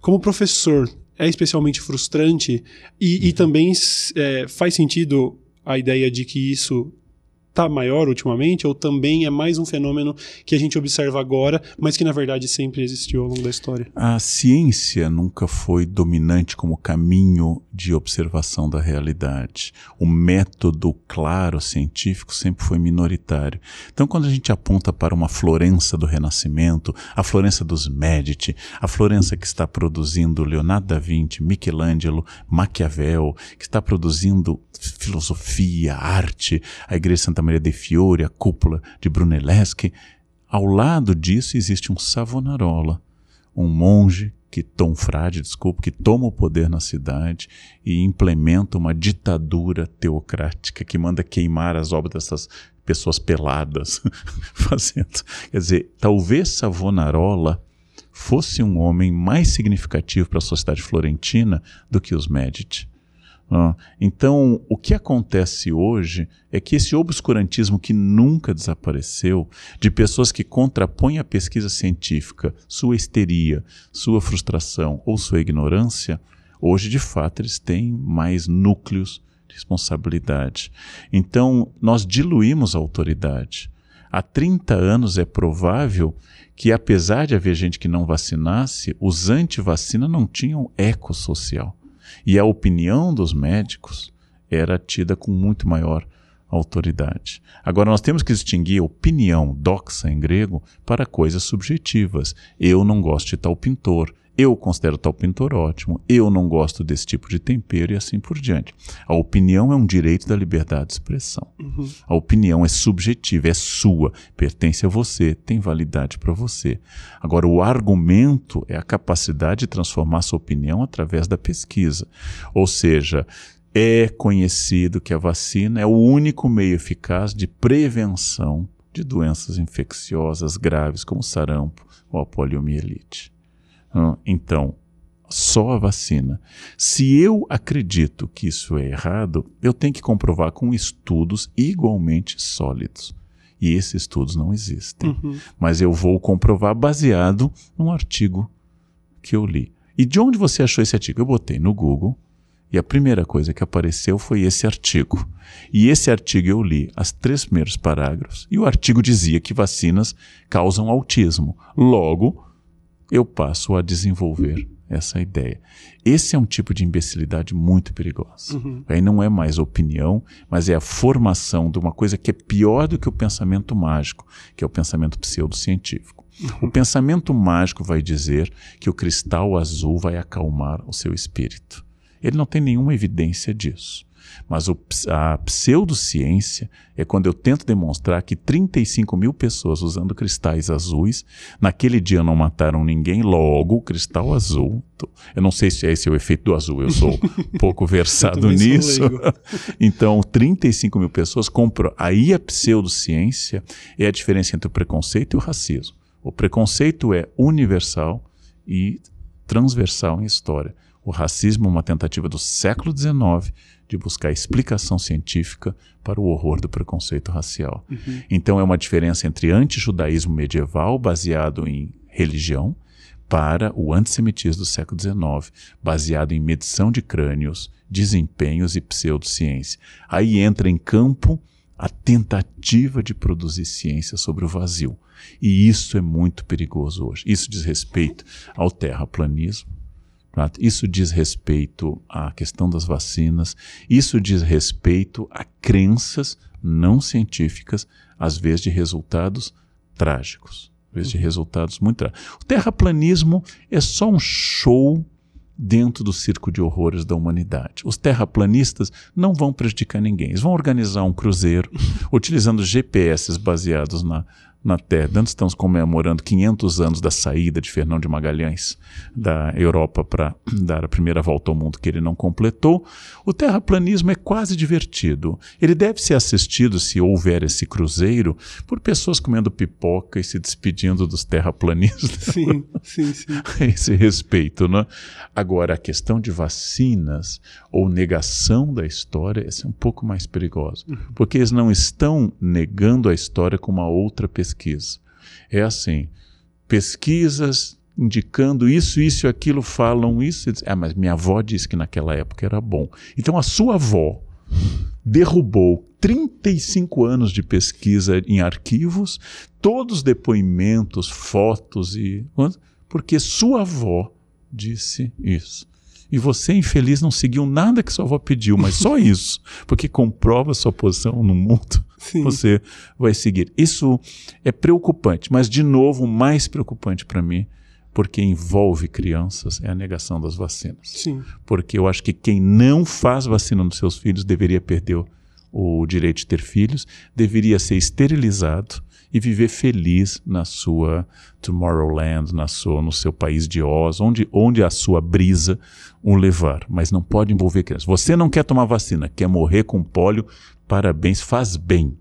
Como professor, é especialmente frustrante e, e também é, faz sentido a ideia de que isso está maior ultimamente ou também é mais um fenômeno que a gente observa agora, mas que na verdade sempre existiu ao longo da história? A ciência nunca foi dominante como caminho de observação da realidade. O método claro científico sempre foi minoritário. Então, quando a gente aponta para uma Florença do Renascimento, a Florença dos Medici, a Florença que está produzindo Leonardo da Vinci, Michelangelo, Maquiavel, que está produzindo filosofia, arte, a Igreja Santa Maria de Fiore, a cúpula de Brunelleschi. Ao lado disso existe um Savonarola, um monge que um frade, desculpa, que toma o poder na cidade e implementa uma ditadura teocrática que manda queimar as obras dessas pessoas peladas, fazendo. Quer dizer, talvez Savonarola fosse um homem mais significativo para a sociedade florentina do que os Medici. Ah, então, o que acontece hoje é que esse obscurantismo que nunca desapareceu, de pessoas que contrapõem a pesquisa científica, sua histeria, sua frustração ou sua ignorância, hoje de fato eles têm mais núcleos de responsabilidade. Então, nós diluímos a autoridade. Há 30 anos é provável que, apesar de haver gente que não vacinasse, os anti-vacina não tinham eco social. E a opinião dos médicos era tida com muito maior autoridade. Agora, nós temos que distinguir opinião, doxa em grego, para coisas subjetivas. Eu não gosto de tal pintor, eu considero tal pintor ótimo, eu não gosto desse tipo de tempero e assim por diante. A opinião é um direito da liberdade de expressão. Uhum. A opinião é subjetiva, é sua, pertence a você, tem validade para você. Agora, o argumento é a capacidade de transformar sua opinião através da pesquisa. Ou seja, é conhecido que a vacina é o único meio eficaz de prevenção de doenças infecciosas graves como sarampo ou a poliomielite. Então, só a vacina. Se eu acredito que isso é errado, eu tenho que comprovar com estudos igualmente sólidos. E esses estudos não existem. Uhum. Mas eu vou comprovar baseado num artigo que eu li. E de onde você achou esse artigo? Eu botei no Google e a primeira coisa que apareceu foi esse artigo. E esse artigo eu li as três primeiros parágrafos e o artigo dizia que vacinas causam autismo. Logo, eu passo a desenvolver essa ideia. Esse é um tipo de imbecilidade muito perigosa. Uhum. Aí não é mais opinião, mas é a formação de uma coisa que é pior do que o pensamento mágico, que é o pensamento pseudocientífico. Uhum. O pensamento mágico vai dizer que o cristal azul vai acalmar o seu espírito. Ele não tem nenhuma evidência disso. Mas o, a pseudociência é quando eu tento demonstrar que 35 mil pessoas usando cristais azuis, naquele dia não mataram ninguém, logo o cristal azul. Eu não sei se é esse o efeito do azul, eu sou pouco versado nisso. então, 35 mil pessoas compram. Aí a pseudociência é a diferença entre o preconceito e o racismo. O preconceito é universal e transversal em história. O racismo é uma tentativa do século XIX de buscar explicação científica para o horror do preconceito racial. Uhum. Então é uma diferença entre antijudaísmo medieval baseado em religião para o antissemitismo do século XIX, baseado em medição de crânios, desempenhos e pseudociência. Aí entra em campo a tentativa de produzir ciência sobre o vazio. E isso é muito perigoso hoje. Isso diz respeito ao terraplanismo, isso diz respeito à questão das vacinas, isso diz respeito a crenças não científicas, às vezes de resultados trágicos, às vezes de resultados muito trágicos. O terraplanismo é só um show dentro do circo de horrores da humanidade. Os terraplanistas não vão prejudicar ninguém. Eles vão organizar um cruzeiro utilizando GPS baseados na na Terra. Antes estamos comemorando 500 anos da saída de Fernão de Magalhães da Europa para dar a primeira volta ao mundo que ele não completou. O terraplanismo é quase divertido. Ele deve ser assistido, se houver esse cruzeiro, por pessoas comendo pipoca e se despedindo dos terraplanistas. Sim, sim, sim. esse respeito, né? Agora, a questão de vacinas ou negação da história, é um pouco mais perigosa, uhum. porque eles não estão negando a história com uma outra pessoa pesquisa. É assim: pesquisas indicando isso, isso e aquilo falam isso. Diz, ah, mas minha avó disse que naquela época era bom. Então a sua avó derrubou 35 anos de pesquisa em arquivos, todos os depoimentos, fotos e. porque sua avó disse isso. E você, infeliz, não seguiu nada que sua avó pediu, mas só isso, porque comprova sua posição no mundo, Sim. você vai seguir. Isso é preocupante, mas, de novo, o mais preocupante para mim, porque envolve crianças, é a negação das vacinas. Sim. Porque eu acho que quem não faz vacina nos seus filhos deveria perder o direito de ter filhos, deveria ser esterilizado e viver feliz na sua Tomorrowland, na sua, no seu país de Oz, onde, onde a sua brisa o levar. Mas não pode envolver crianças. Você não quer tomar vacina, quer morrer com pólio, parabéns, faz bem.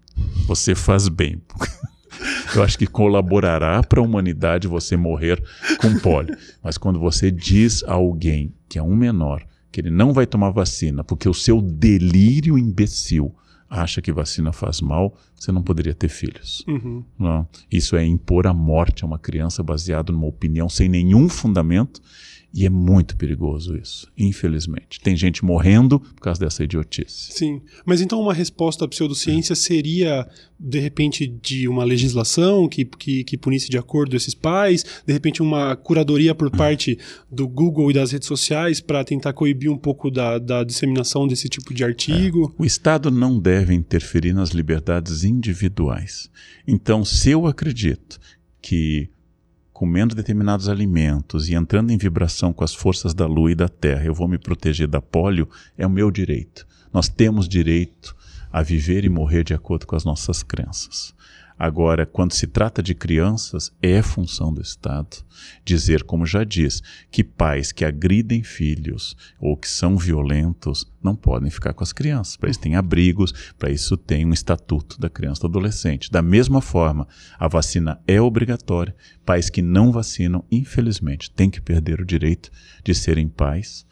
Você faz bem. Eu acho que colaborará para a humanidade você morrer com pólio. Mas quando você diz a alguém que é um menor que ele não vai tomar vacina porque o seu delírio imbecil acha que vacina faz mal, você não poderia ter filhos. Uhum. Não. Isso é impor a morte a uma criança baseado numa opinião sem nenhum fundamento e é muito perigoso isso, infelizmente. Tem gente morrendo por causa dessa idiotice. Sim. Mas então uma resposta à pseudociência seria, de repente, de uma legislação que, que, que punisse de acordo esses pais, de repente uma curadoria por parte do Google e das redes sociais para tentar coibir um pouco da, da disseminação desse tipo de artigo? É. O Estado não deve interferir nas liberdades individuais. Então, se eu acredito que comendo determinados alimentos e entrando em vibração com as forças da lua e da terra, eu vou me proteger da polio, é o meu direito. Nós temos direito a viver e morrer de acordo com as nossas crenças. Agora, quando se trata de crianças, é função do Estado dizer, como já diz, que pais que agridem filhos ou que são violentos não podem ficar com as crianças. Para isso tem abrigos, para isso tem um estatuto da criança e do adolescente. Da mesma forma, a vacina é obrigatória. Pais que não vacinam, infelizmente, têm que perder o direito de serem pais.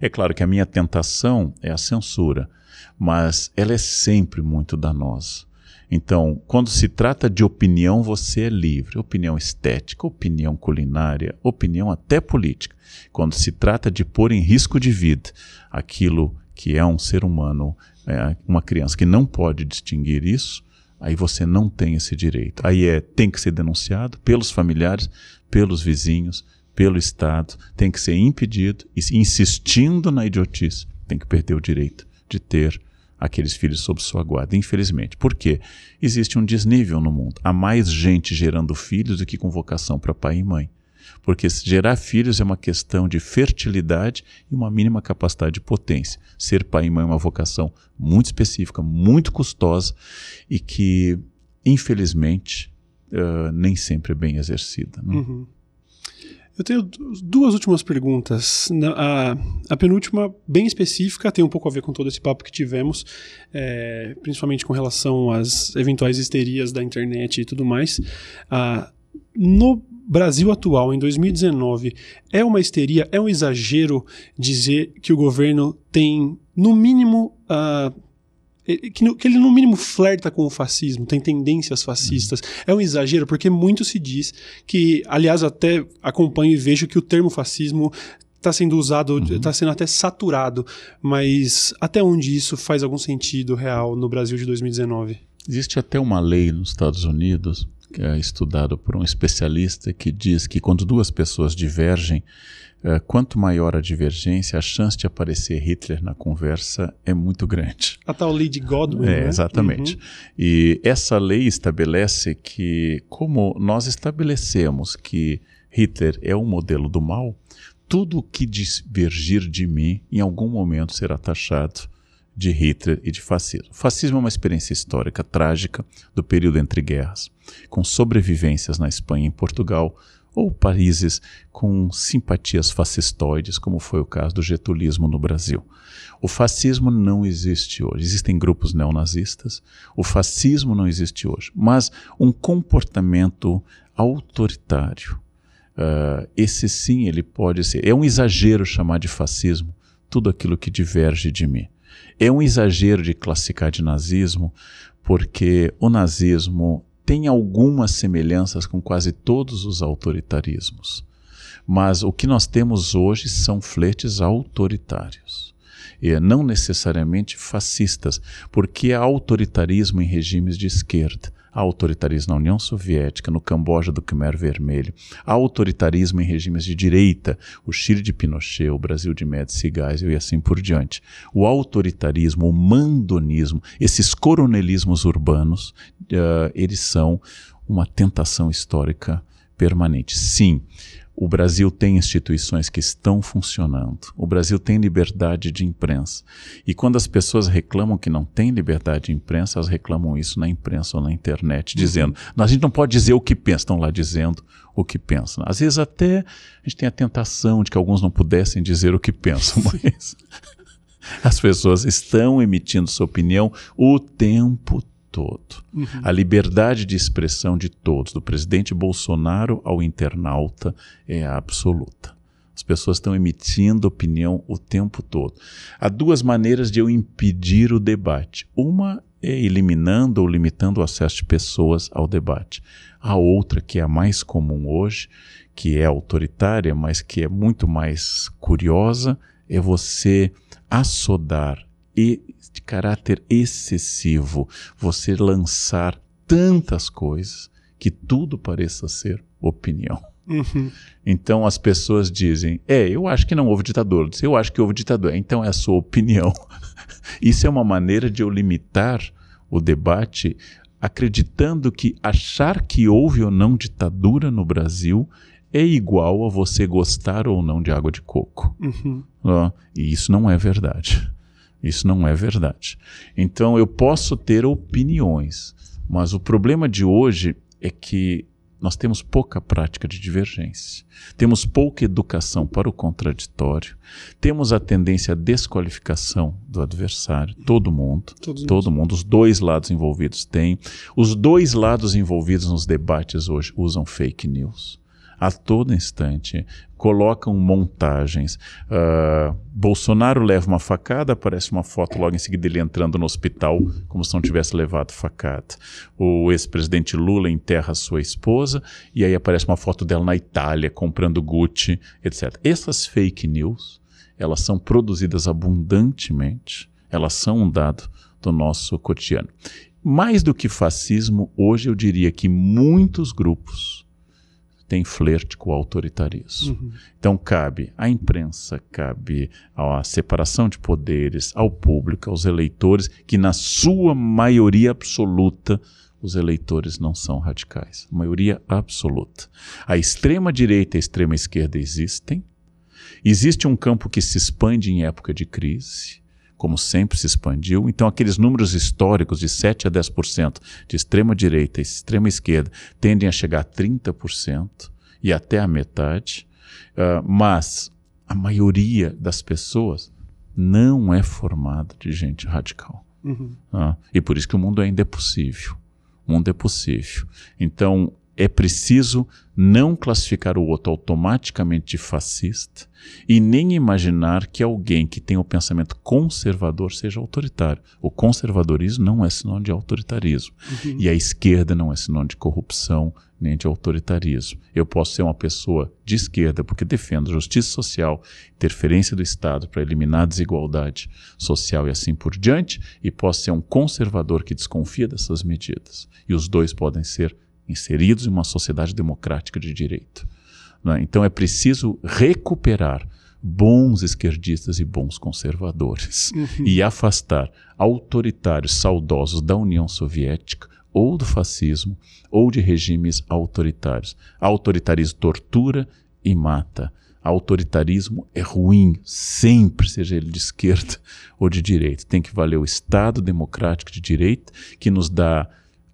É, é claro que a minha tentação é a censura, mas ela é sempre muito danosa então, quando se trata de opinião, você é livre. Opinião estética, opinião culinária, opinião até política. Quando se trata de pôr em risco de vida aquilo que é um ser humano, é, uma criança que não pode distinguir isso, aí você não tem esse direito. Aí é, tem que ser denunciado pelos familiares, pelos vizinhos, pelo Estado, tem que ser impedido e insistindo na idiotice, tem que perder o direito de ter aqueles filhos sob sua guarda, infelizmente. Por quê? Existe um desnível no mundo. Há mais gente gerando filhos do que com vocação para pai e mãe. Porque gerar filhos é uma questão de fertilidade e uma mínima capacidade de potência. Ser pai e mãe é uma vocação muito específica, muito custosa e que, infelizmente, uh, nem sempre é bem exercida. Né? Uhum. Eu tenho duas últimas perguntas. A, a, penúltima, bem específica, tem um pouco a ver com todo esse papo que tivemos, é, principalmente com relação às eventuais histerias da internet e tudo mais. Ah, no Brasil atual, em 2019, é uma histeria, é um exagero dizer que o governo tem, no mínimo, uh, que, que, ele no mínimo flerta com o fascismo, tem tendências fascistas. É um exagero, porque muito se diz que, aliás, até acompanho e vejo que o termo fascismo está sendo usado, está uhum. sendo até saturado, mas até onde isso faz algum sentido real no Brasil de 2019? Existe até uma lei nos Estados Unidos, que é estudada por um especialista, que diz que quando duas pessoas divergem, quanto maior a divergência, a chance de aparecer Hitler na conversa é muito grande. A tal lei de Godwin, é, né? Exatamente. Uhum. E essa lei estabelece que, como nós estabelecemos que Hitler é o modelo do mal, tudo que divergir de mim, em algum momento será taxado de Hitler e de fascismo. O fascismo é uma experiência histórica trágica do período entre guerras, com sobrevivências na Espanha e em Portugal, ou países com simpatias fascistoides, como foi o caso do getulismo no Brasil. O fascismo não existe hoje. Existem grupos neonazistas. O fascismo não existe hoje. Mas um comportamento autoritário, uh, esse sim, ele pode ser. É um exagero chamar de fascismo tudo aquilo que diverge de mim. É um exagero de classificar de nazismo, porque o nazismo tem algumas semelhanças com quase todos os autoritarismos. Mas o que nós temos hoje são fletes autoritários. E não necessariamente fascistas, porque há autoritarismo em regimes de esquerda. Autoritarismo na União Soviética, no Camboja do Khmer Vermelho. Autoritarismo em regimes de direita, o Chile de Pinochet, o Brasil de Médici Geisel e assim por diante. O autoritarismo, o mandonismo, esses coronelismos urbanos, uh, eles são uma tentação histórica permanente. Sim, o Brasil tem instituições que estão funcionando. O Brasil tem liberdade de imprensa. E quando as pessoas reclamam que não tem liberdade de imprensa, elas reclamam isso na imprensa ou na internet, uhum. dizendo: a gente não pode dizer o que pensa. Estão lá dizendo o que pensam. Às vezes até a gente tem a tentação de que alguns não pudessem dizer o que pensam, mas as pessoas estão emitindo sua opinião o tempo todo todo. Uhum. A liberdade de expressão de todos, do presidente Bolsonaro ao internauta, é absoluta. As pessoas estão emitindo opinião o tempo todo. Há duas maneiras de eu impedir o debate. Uma é eliminando ou limitando o acesso de pessoas ao debate. A outra, que é a mais comum hoje, que é autoritária, mas que é muito mais curiosa, é você assodar de caráter excessivo, você lançar tantas coisas que tudo pareça ser opinião. Uhum. Então as pessoas dizem: É, eu acho que não houve ditador. Eu acho que houve ditador. Então é a sua opinião. Isso é uma maneira de eu limitar o debate, acreditando que achar que houve ou não ditadura no Brasil é igual a você gostar ou não de água de coco. Uhum. Uh, e isso não é verdade. Isso não é verdade. Então eu posso ter opiniões, mas o problema de hoje é que nós temos pouca prática de divergência, temos pouca educação para o contraditório, temos a tendência à desqualificação do adversário, todo mundo, Todos todo mundo, os dois lados envolvidos têm. Os dois lados envolvidos nos debates hoje usam fake news a todo instante colocam montagens. Uh, Bolsonaro leva uma facada, aparece uma foto logo em seguida ele entrando no hospital, como se não tivesse levado facada. O ex-presidente Lula enterra sua esposa e aí aparece uma foto dela na Itália comprando Gucci, etc. Essas fake news, elas são produzidas abundantemente, elas são um dado do nosso cotidiano. Mais do que fascismo, hoje eu diria que muitos grupos tem flerte com o autoritarismo. Uhum. Então cabe à imprensa, cabe à separação de poderes, ao público, aos eleitores, que na sua maioria absoluta os eleitores não são radicais. Maioria absoluta. A extrema direita e a extrema esquerda existem. Existe um campo que se expande em época de crise como sempre se expandiu. Então, aqueles números históricos de 7 a 10% de extrema direita e extrema esquerda tendem a chegar a 30% e até a metade. Uh, mas a maioria das pessoas não é formada de gente radical. Uhum. Uh, e por isso que o mundo ainda é possível. O mundo é possível. Então, é preciso não classificar o outro automaticamente de fascista e nem imaginar que alguém que tem o pensamento conservador seja autoritário. O conservadorismo não é sinônimo de autoritarismo. Uhum. E a esquerda não é sinônimo de corrupção nem de autoritarismo. Eu posso ser uma pessoa de esquerda porque defendo justiça social, interferência do Estado para eliminar a desigualdade social e assim por diante, e posso ser um conservador que desconfia dessas medidas. E os dois podem ser inseridos em uma sociedade democrática de direito. É? Então é preciso recuperar bons esquerdistas e bons conservadores uhum. e afastar autoritários saudosos da União Soviética ou do fascismo ou de regimes autoritários. Autoritarismo tortura e mata. Autoritarismo é ruim, sempre, seja ele de esquerda ou de direita. Tem que valer o Estado democrático de direita, que nos dá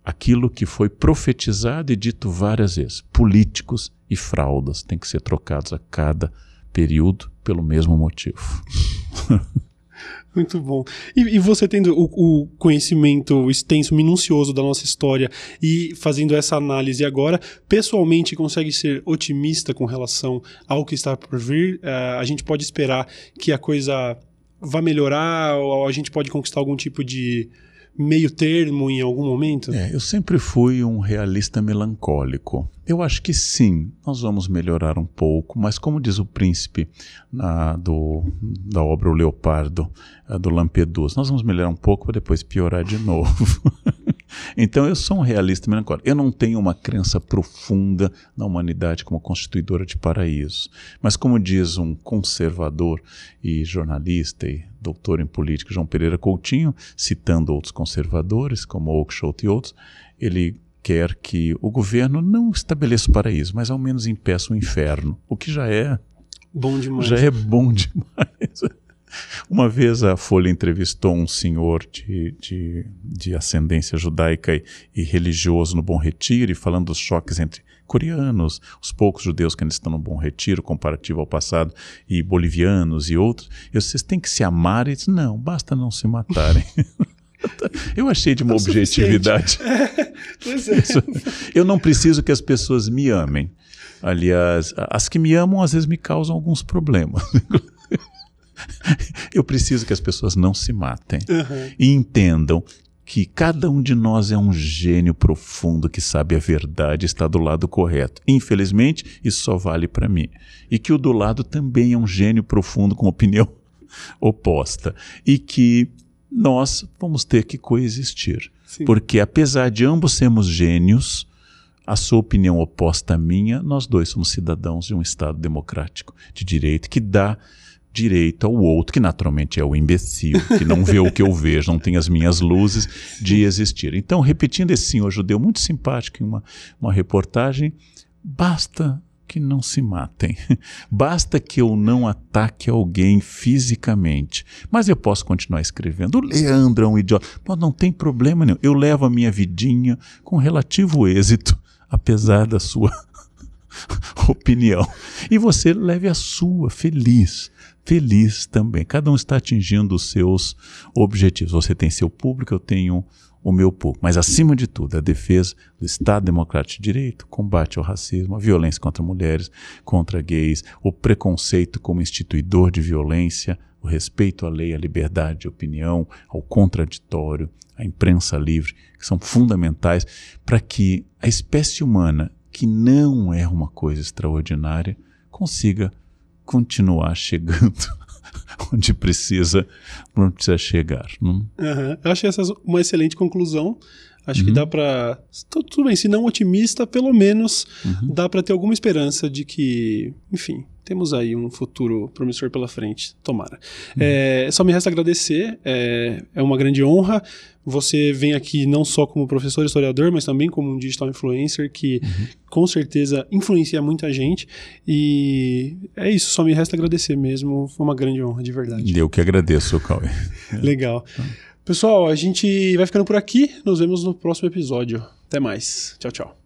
aquilo que foi profetizado e dito várias vezes: políticos e fraudas têm que ser trocados a cada período pelo mesmo motivo. Muito bom. E, e você tendo o, o, conhecimento extenso, minucioso da nossa história e fazendo essa análise agora, pessoalmente consegue ser otimista com relação ao que está por vir? Uh, a gente pode esperar que a coisa vá melhorar ou a gente pode conquistar algum tipo de meio termo em algum momento? É, eu sempre fui um realista melancólico. Eu acho que sim, nós vamos melhorar um pouco, mas como diz o príncipe na, do, da obra O Leopardo, do Lampedusa, nós vamos melhorar um pouco para depois piorar de novo. Então eu sou um realista melancólico. Eu não tenho uma crença profunda na humanidade como constituidora de paraíso. Mas como diz um conservador e jornalista e doutor em política, João Pereira Coutinho, citando outros conservadores como Oakeshott e outros, ele quer que o governo não estabeleça o paraíso, mas ao menos impeça o inferno, o que já é bom demais. Já é bom demais. Uma vez a Folha entrevistou um senhor de, de, de ascendência judaica e, e, religioso no Bom Retiro, e falando dos choques entre coreanos, os poucos judeus que ainda estão no Bom Retiro, comparativo ao passado, e bolivianos e outros. E vocês têm que se amar? E disse, não, basta não se matarem. Eu achei de uma é objetividade. pois é. Eu não preciso que as pessoas me amem. Aliás, as que me amam às vezes me causam alguns problemas. Eu preciso que as pessoas não se matem uhum. e entendam que cada um de nós é um gênio profundo que sabe a verdade, está do lado correto. Infelizmente, isso só vale para mim. E que o do lado também é um gênio profundo com opinião oposta. E que nós vamos ter que coexistir. Sim. Porque apesar de ambos sermos gênios, a sua opinião oposta à minha, nós dois somos cidadãos de um Estado democrático de direito que dá direito ao outro, que naturalmente é o imbecil, que não vê o que eu vejo, não tem as minhas luzes de existir. Então, repetindo esse senhor judeu muito simpático em uma, uma reportagem, basta que não se matem. Basta que eu não ataque alguém fisicamente. Mas eu posso continuar escrevendo. O Leandro é um idiota. Mas não tem problema nenhum. Eu levo a minha vidinha com relativo êxito, apesar da sua opinião. E você leve a sua, feliz feliz também. Cada um está atingindo os seus objetivos. Você tem seu público, eu tenho o meu público. Mas, acima de tudo, a defesa do Estado Democrático de Direito, combate ao racismo, a violência contra mulheres, contra gays, o preconceito como instituidor de violência, o respeito à lei, à liberdade de opinião, ao contraditório, à imprensa livre, que são fundamentais para que a espécie humana, que não é uma coisa extraordinária, consiga continuar chegando onde precisa, onde precisa chegar. Não? Uhum. Eu achei essa uma excelente conclusão. Acho uhum. que dá para tudo bem, se não otimista, pelo menos uhum. dá para ter alguma esperança de que, enfim, temos aí um futuro promissor pela frente. Tomara. Uhum. É, só me resta agradecer. É, é uma grande honra. Você vem aqui não só como professor historiador, mas também como um digital influencer que uhum. com certeza influencia muita gente. E é isso, só me resta agradecer mesmo. Foi uma grande honra, de verdade. Eu que agradeço, Cauê. Legal. Pessoal, a gente vai ficando por aqui. Nos vemos no próximo episódio. Até mais. Tchau, tchau.